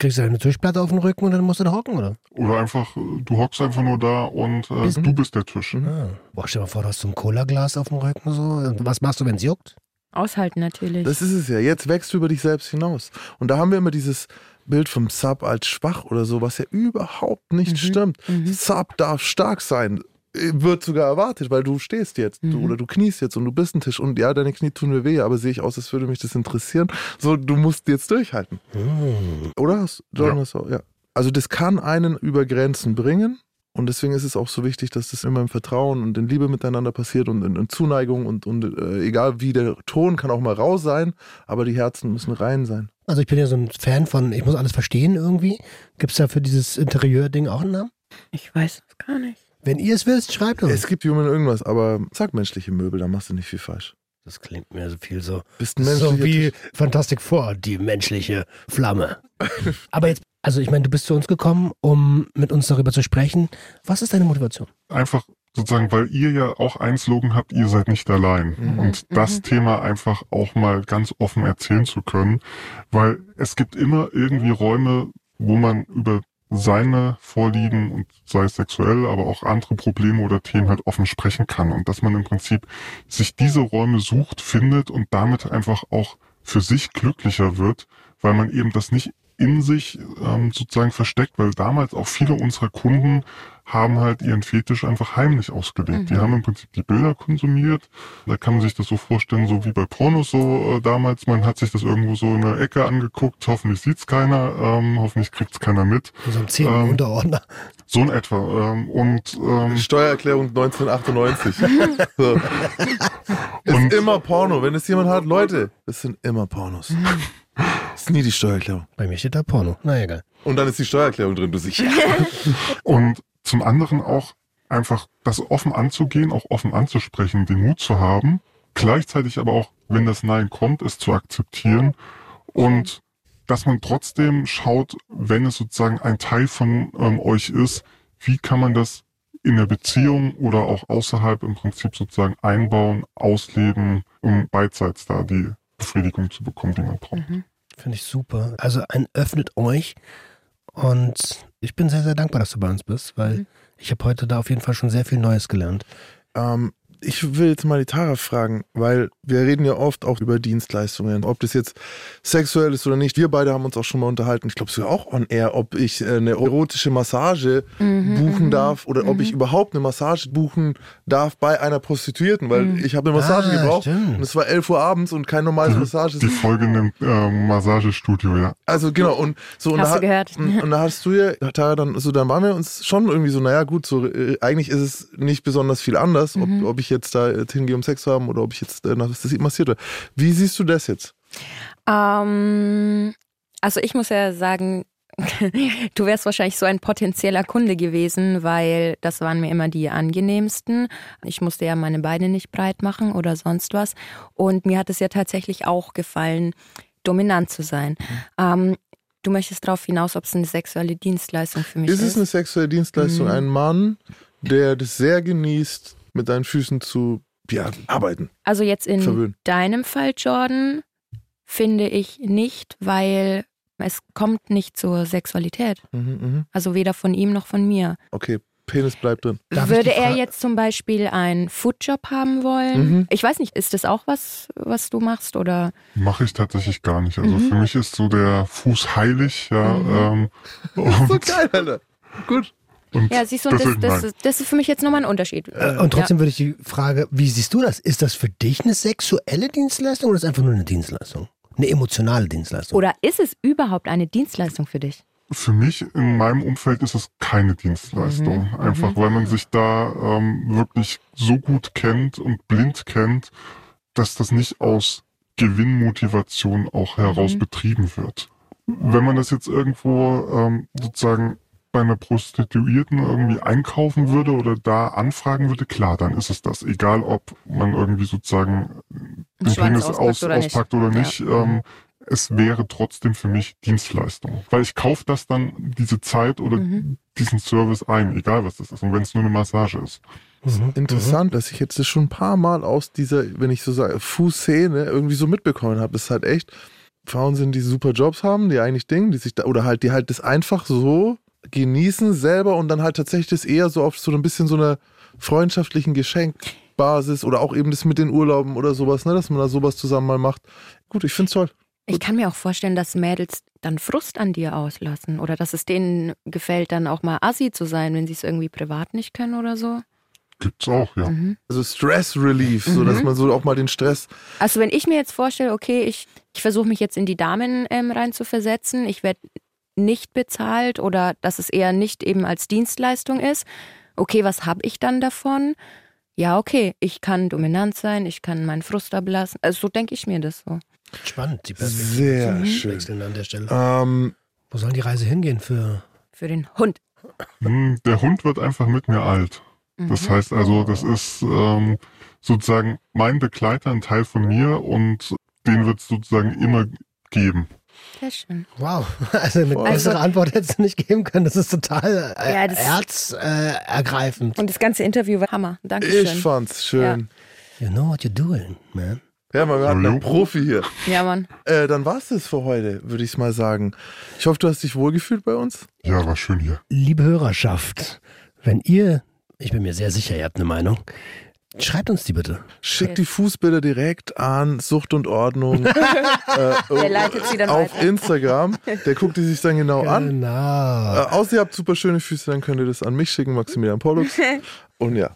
Kriegst du eine Tischplatte auf den Rücken und dann musst du da hocken, oder? Oder einfach, äh, du hockst einfach nur da und äh, Bist- du bist der Tisch. Ah. Boah, stell dir mal vor, du hast so ein Cola-Glas auf dem Rücken so. Und Was machst du, wenn es juckt? Aushalten natürlich. Das ist es ja. Jetzt wächst du über dich selbst hinaus. Und da haben wir immer dieses Bild vom Sub als schwach oder so, was ja überhaupt nicht Mhm. stimmt. Mhm. Sub darf stark sein. Wird sogar erwartet, weil du stehst jetzt du, Mhm. oder du kniest jetzt und du bist ein Tisch und ja, deine Knie tun mir weh, aber sehe ich aus, als würde mich das interessieren. So, du musst jetzt durchhalten. Hm. Oder? Hast- Jordan, Ja. du auch- ja. Also das kann einen über Grenzen bringen und deswegen ist es auch so wichtig, dass das immer im Vertrauen und in Liebe miteinander passiert und in, in Zuneigung und, und äh, egal wie der Ton kann auch mal rau sein, aber die Herzen müssen rein sein. Also ich bin ja so ein Fan von, ich muss alles verstehen irgendwie. Gibt es da für dieses Interieur-Ding auch einen Namen? Ich weiß es gar nicht. Wenn ihr es wisst, schreibt uns. Es gibt Human irgendwas, aber sag menschliche Möbel, da machst du nicht viel falsch. Das klingt mir so viel so. Bist ein So wie. Fantastic Four, die menschliche Flamme. Aber jetzt, also ich meine, du bist zu uns gekommen, um mit uns darüber zu sprechen. Was ist deine Motivation? Einfach sozusagen, weil ihr ja auch ein Slogan habt, ihr seid nicht allein. Mhm. Und das Mhm. Thema einfach auch mal ganz offen erzählen zu können, weil es gibt immer irgendwie Räume, wo man über seine Vorlieben und sei es sexuell, aber auch andere Probleme oder Themen halt offen sprechen kann. Und dass man im Prinzip sich diese Räume sucht, findet und damit einfach auch für sich glücklicher wird, weil man eben das nicht in sich ähm, sozusagen versteckt, weil damals auch viele unserer Kunden haben halt ihren Fetisch einfach heimlich ausgelegt. Die Mhm. haben im Prinzip die Bilder konsumiert. Da kann man sich das so vorstellen, so wie bei Pornos so äh, damals. Man hat sich das irgendwo so in der Ecke angeguckt. Hoffentlich sieht's keiner. Ähm, hoffentlich kriegt's keiner mit. In so einem zehnten Ähm, Unterordner. So in etwa. Ähm, und ähm, Steuererklärung 1998. so. Ist Und- immer Porno. Wenn es jemand hat, Leute, das sind immer Pornos. Das ist nie die Steuererklärung. Bei mir steht da Porno. Na egal. Und dann ist die Steuererklärung drin, du sicher. Und zum anderen auch einfach das offen anzugehen, auch offen anzusprechen, den Mut zu haben, gleichzeitig aber auch, wenn das Nein kommt, es zu akzeptieren und dass man trotzdem schaut, wenn es sozusagen ein Teil von ähm, euch ist, wie kann man das in der Beziehung oder auch außerhalb im Prinzip sozusagen einbauen, ausleben, um beidseits da die Befriedigung zu bekommen, die man braucht. Mhm. Finde ich super. Also ein öffnet euch und ich bin sehr, sehr dankbar, dass du bei uns bist, weil Mhm. ich habe heute da auf jeden Fall schon sehr viel Neues gelernt. Ähm, ich will jetzt mal die Tara fragen, weil wir reden ja oft auch über Dienstleistungen, ob das jetzt sexuell ist oder nicht. Wir beide haben uns auch schon mal unterhalten, ich glaube sogar auch on air, ob ich äh, eine erotische Massage Mhm, buchen mhm. darf oder ob Mhm. ich überhaupt eine Massage buchen darf bei einer Prostituierten, weil Mhm. ich habe eine Massage Ah, gebraucht stimmt. und es war 11 Uhr abends und kein normales Massage. Die Folge in dem ähm, Massagestudio, ja. Also genau, und so und Hast da, du gehört? Und, und da hast du ja, Tara, dann, so dann waren wir uns schon irgendwie so, naja gut, so äh, eigentlich ist es nicht besonders viel anders, ob, Mhm. ob ich jetzt da äh, hingehe, um Sex zu haben oder ob ich jetzt äh, massiert werde. Wie siehst du das jetzt? Ähm, also ich muss ja sagen, du wärst wahrscheinlich so ein potenzieller Kunde gewesen, weil das waren mir immer die angenehmsten. Ich musste ja meine Beine nicht breit machen oder sonst was. Und mir hat es ja tatsächlich auch gefallen, dominant zu sein. Ähm, du möchtest darauf hinaus, ob es eine sexuelle Dienstleistung für mich Ist ist. es eine sexuelle Dienstleistung, Mhm. ein Mann, der das sehr genießt, mit deinen Füßen zu ja, arbeiten, also jetzt in verwöhnen? deinem Fall, Jordan, finde ich nicht, weil es kommt nicht zur Sexualität. Mhm, mhm. Also weder von ihm noch von mir. Okay, Penis bleibt drin. Darf Würde er jetzt zum Beispiel einen Foodjob haben wollen? Mhm. Ich weiß nicht, ist das auch was, was du machst? Oder Mache ich tatsächlich gar nicht. Also Mhm. für mich ist so der Fuß heilig, ja. Mhm. Ähm, So geil, Alter. Gut. Und ja, siehst du, das, deswegen das, ist, das ist für mich jetzt nochmal ein Unterschied. Äh, Und trotzdem würde ich die Frage, wie siehst du das? Ist das für dich eine sexuelle Dienstleistung oder ist es einfach nur eine Dienstleistung? Eine emotionale Dienstleistung? Oder ist es überhaupt eine Dienstleistung für dich? Für mich in meinem Umfeld ist es keine Dienstleistung. Mhm, Einfach weil man sich da ähm, wirklich so gut kennt und blind kennt, dass das nicht aus Gewinnmotivation auch heraus Mhm. betrieben wird. Wenn man das jetzt irgendwo ähm, sozusagen bei einer Prostituierten irgendwie einkaufen würde oder da anfragen würde, klar, dann ist es das. Egal, ob man irgendwie sozusagen den Schwanz Penis auspackt aus, oder nicht. auspackt oder Ja. nicht. Ähm, es wäre trotzdem für mich Dienstleistung. Weil ich kaufe das dann, diese Zeit oder Mhm. diesen Service ein, egal was das ist. Und wenn es nur eine Massage ist. Mhm. Interessant, dass ich jetzt das schon ein paar Mal aus dieser, wenn ich so sage, Fußszene irgendwie so mitbekommen habe. Das ist halt echt, Frauen sind, die super Jobs haben, die eigentlich Dinge, die sich da, oder halt, die halt das einfach so genießen selber und dann halt tatsächlich das eher so auf so ein bisschen so einer freundschaftlichen Geschenkbasis oder auch eben das mit den Urlauben oder sowas, ne, dass man da sowas zusammen mal macht. Gut, ich find's toll. Ich kann mir auch vorstellen, dass Mädels dann Frust an dir auslassen oder dass es denen gefällt, dann auch mal assi zu sein, wenn sie es irgendwie privat nicht können oder so. Gibt's auch, ja. Mhm. Also Stress Relief, so dass Mhm. man so auch mal den Stress. Also wenn ich mir jetzt vorstelle, okay, ich, ich versuche mich jetzt in die Damen ähm, rein zu versetzen, ich werde nicht bezahlt oder dass es eher nicht eben als Dienstleistung ist, okay, was habe ich dann davon? Ja, okay, ich kann dominant sein, ich kann meinen Frust ablassen. Also so denke ich mir das so. Spannend, die Perspektive. Sehr schön. An der Stelle. Ähm, Wo soll die Reise hingehen für Für den Hund. Hm, Der Hund wird einfach mit mir alt. Das Mhm. heißt also, das ist ähm, sozusagen mein Begleiter, ein Teil von mir und den wird es sozusagen immer geben. Sehr schön. Wow, also eine bessere Antwort hättest du nicht geben können. Das ist total äh, Ja, das- herzergreifend. Äh, ergreifend. Und das ganze Interview war Hammer. Dankeschön. ich fand's schön. you know what you're doing, man. Ja, man, wir hatten einen? Profi hier. Ja, Mann. Äh, dann war's das für heute, würde ich mal sagen. Ich hoffe, du hast dich wohlgefühlt bei uns. Ja, war schön hier. Liebe Hörerschaft, wenn ihr, ich bin mir sehr sicher, ihr habt eine Meinung, schreibt uns die bitte. Schick die Fußbilder direkt an Sucht und Ordnung äh, Der leitet sie dann auf weiter. Instagram. Der guckt die sich dann genau an. Äh, Genau. außer ihr habt super schöne Füße, dann könnt ihr das an mich schicken, Maximilian Pollux. Und ja,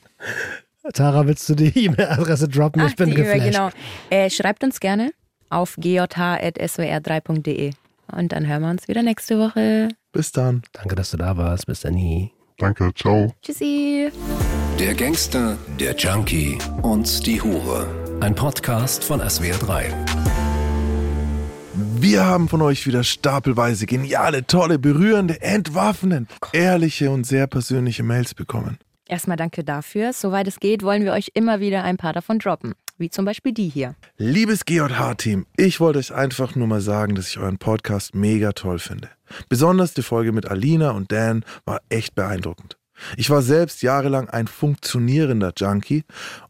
Tara, willst du die E-Mail-Adresse droppen? Ach, ich bin die E-Mail, geflasht. genau. Äh, schreibt uns gerne auf gjh.swr3.de. Und dann hören wir uns wieder nächste Woche. bis dann. Danke, dass du da warst. Bis dann. Danke, ciao. Tschüssi. Der Gangster, der Junkie und die Hure. Ein Podcast von SWR3. Wir haben von euch wieder stapelweise geniale, tolle, berührende, entwaffnend, ehrliche und sehr persönliche Mails bekommen. Erstmal danke dafür. Soweit es geht, wollen wir euch immer wieder ein paar davon droppen. Wie zum Beispiel die hier. Liebes GJH-Team, ich wollte euch einfach nur mal sagen, dass ich euren Podcast mega toll finde. Besonders die Folge mit Alina und Dan war echt beeindruckend. Ich war selbst jahrelang ein funktionierender Junkie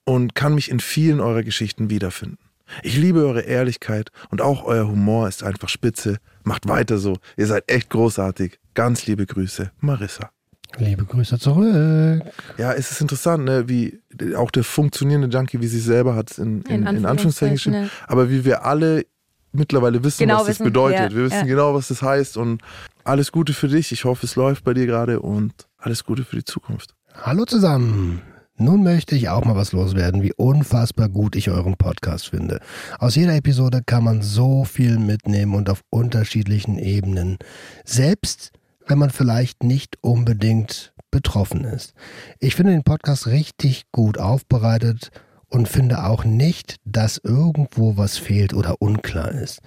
und kann mich in vielen eurer Geschichten wiederfinden. Ich liebe eure Ehrlichkeit und auch euer Humor ist einfach spitze. Macht weiter so. Ihr seid echt großartig. Ganz liebe Grüße, Marissa. Liebe Grüße zurück. Ja, es ist interessant, ne, wie auch der funktionierende Junkie, wie sie selber hat in, in, in, Anführungszeichen geschrieben, ne? aber wie wir alle mittlerweile wissen, Genau was das wissen, bedeutet. ja, wir wissen ja. genau, was das heißt und alles Gute für dich. Ich hoffe, es läuft bei dir gerade und alles Gute für die Zukunft. Hallo zusammen. Nun möchte ich auch mal was loswerden, wie unfassbar gut ich euren Podcast finde. Aus jeder Episode kann man so viel mitnehmen und auf unterschiedlichen Ebenen. Selbst wenn man vielleicht nicht unbedingt betroffen ist. Ich finde den Podcast richtig gut aufbereitet und finde auch nicht, dass irgendwo was fehlt oder unklar ist.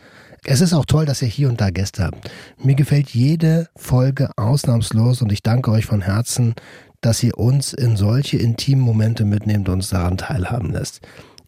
Es ist auch toll, dass ihr hier und da Gäste habt. Mir gefällt jede Folge ausnahmslos und ich danke euch von Herzen, dass ihr uns in solche intimen Momente mitnehmt und uns daran teilhaben lässt.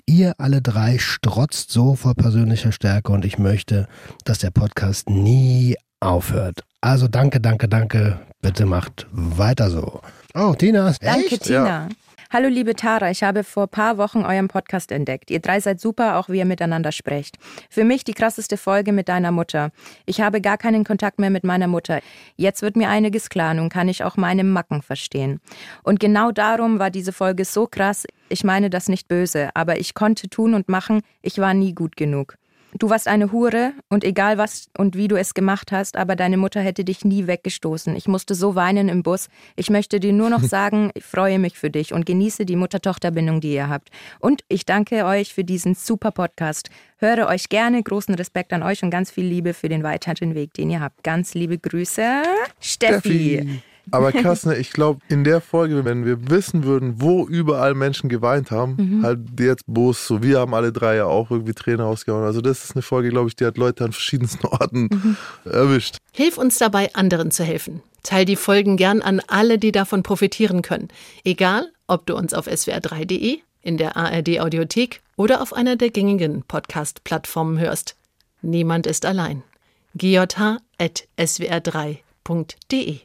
Ihr alle drei strotzt so vor persönlicher Stärke und ich möchte, dass der Podcast nie aufhört. Also danke, danke, danke. Bitte macht weiter so. Oh, Tina. Danke, echt? Tina. Hallo, liebe Tara. Ich habe vor paar Wochen euren Podcast entdeckt. Ihr drei seid super, auch wie ihr miteinander sprecht. Für mich die krasseste Folge mit deiner Mutter. Ich habe gar keinen Kontakt mehr mit meiner Mutter. Jetzt wird mir einiges klar. Nun kann ich auch meine Macken verstehen. Und genau darum war diese Folge so krass. Ich meine das nicht böse, aber ich konnte tun und machen. Ich war nie gut genug. Du warst eine Hure und egal was und wie du es gemacht hast, aber deine Mutter hätte dich nie weggestoßen. Ich musste so weinen im Bus. Ich möchte dir nur noch sagen, ich freue mich für dich und genieße die Mutter-Tochter-Bindung, die ihr habt. Und ich danke euch für diesen super Podcast. Höre euch gerne, großen Respekt an euch und ganz viel Liebe für den weiteren Weg, den ihr habt. Ganz liebe Grüße, Steffi. Aber krass, ne? ich glaube, in der Folge, wenn wir wissen würden, wo überall Menschen geweint haben, Mhm. halt jetzt Bus, so wir haben alle drei ja auch irgendwie Tränen rausgehauen. Also das ist eine Folge, glaube ich, die hat Leute an verschiedensten Orten Mhm. erwischt. Hilf uns dabei, anderen zu helfen. Teil die Folgen gern an alle, die davon profitieren können. Egal, ob du uns auf swr3.de, in der ARD Audiothek oder auf einer der gängigen Podcast-Plattformen hörst. Niemand ist allein. gjh.swr3.de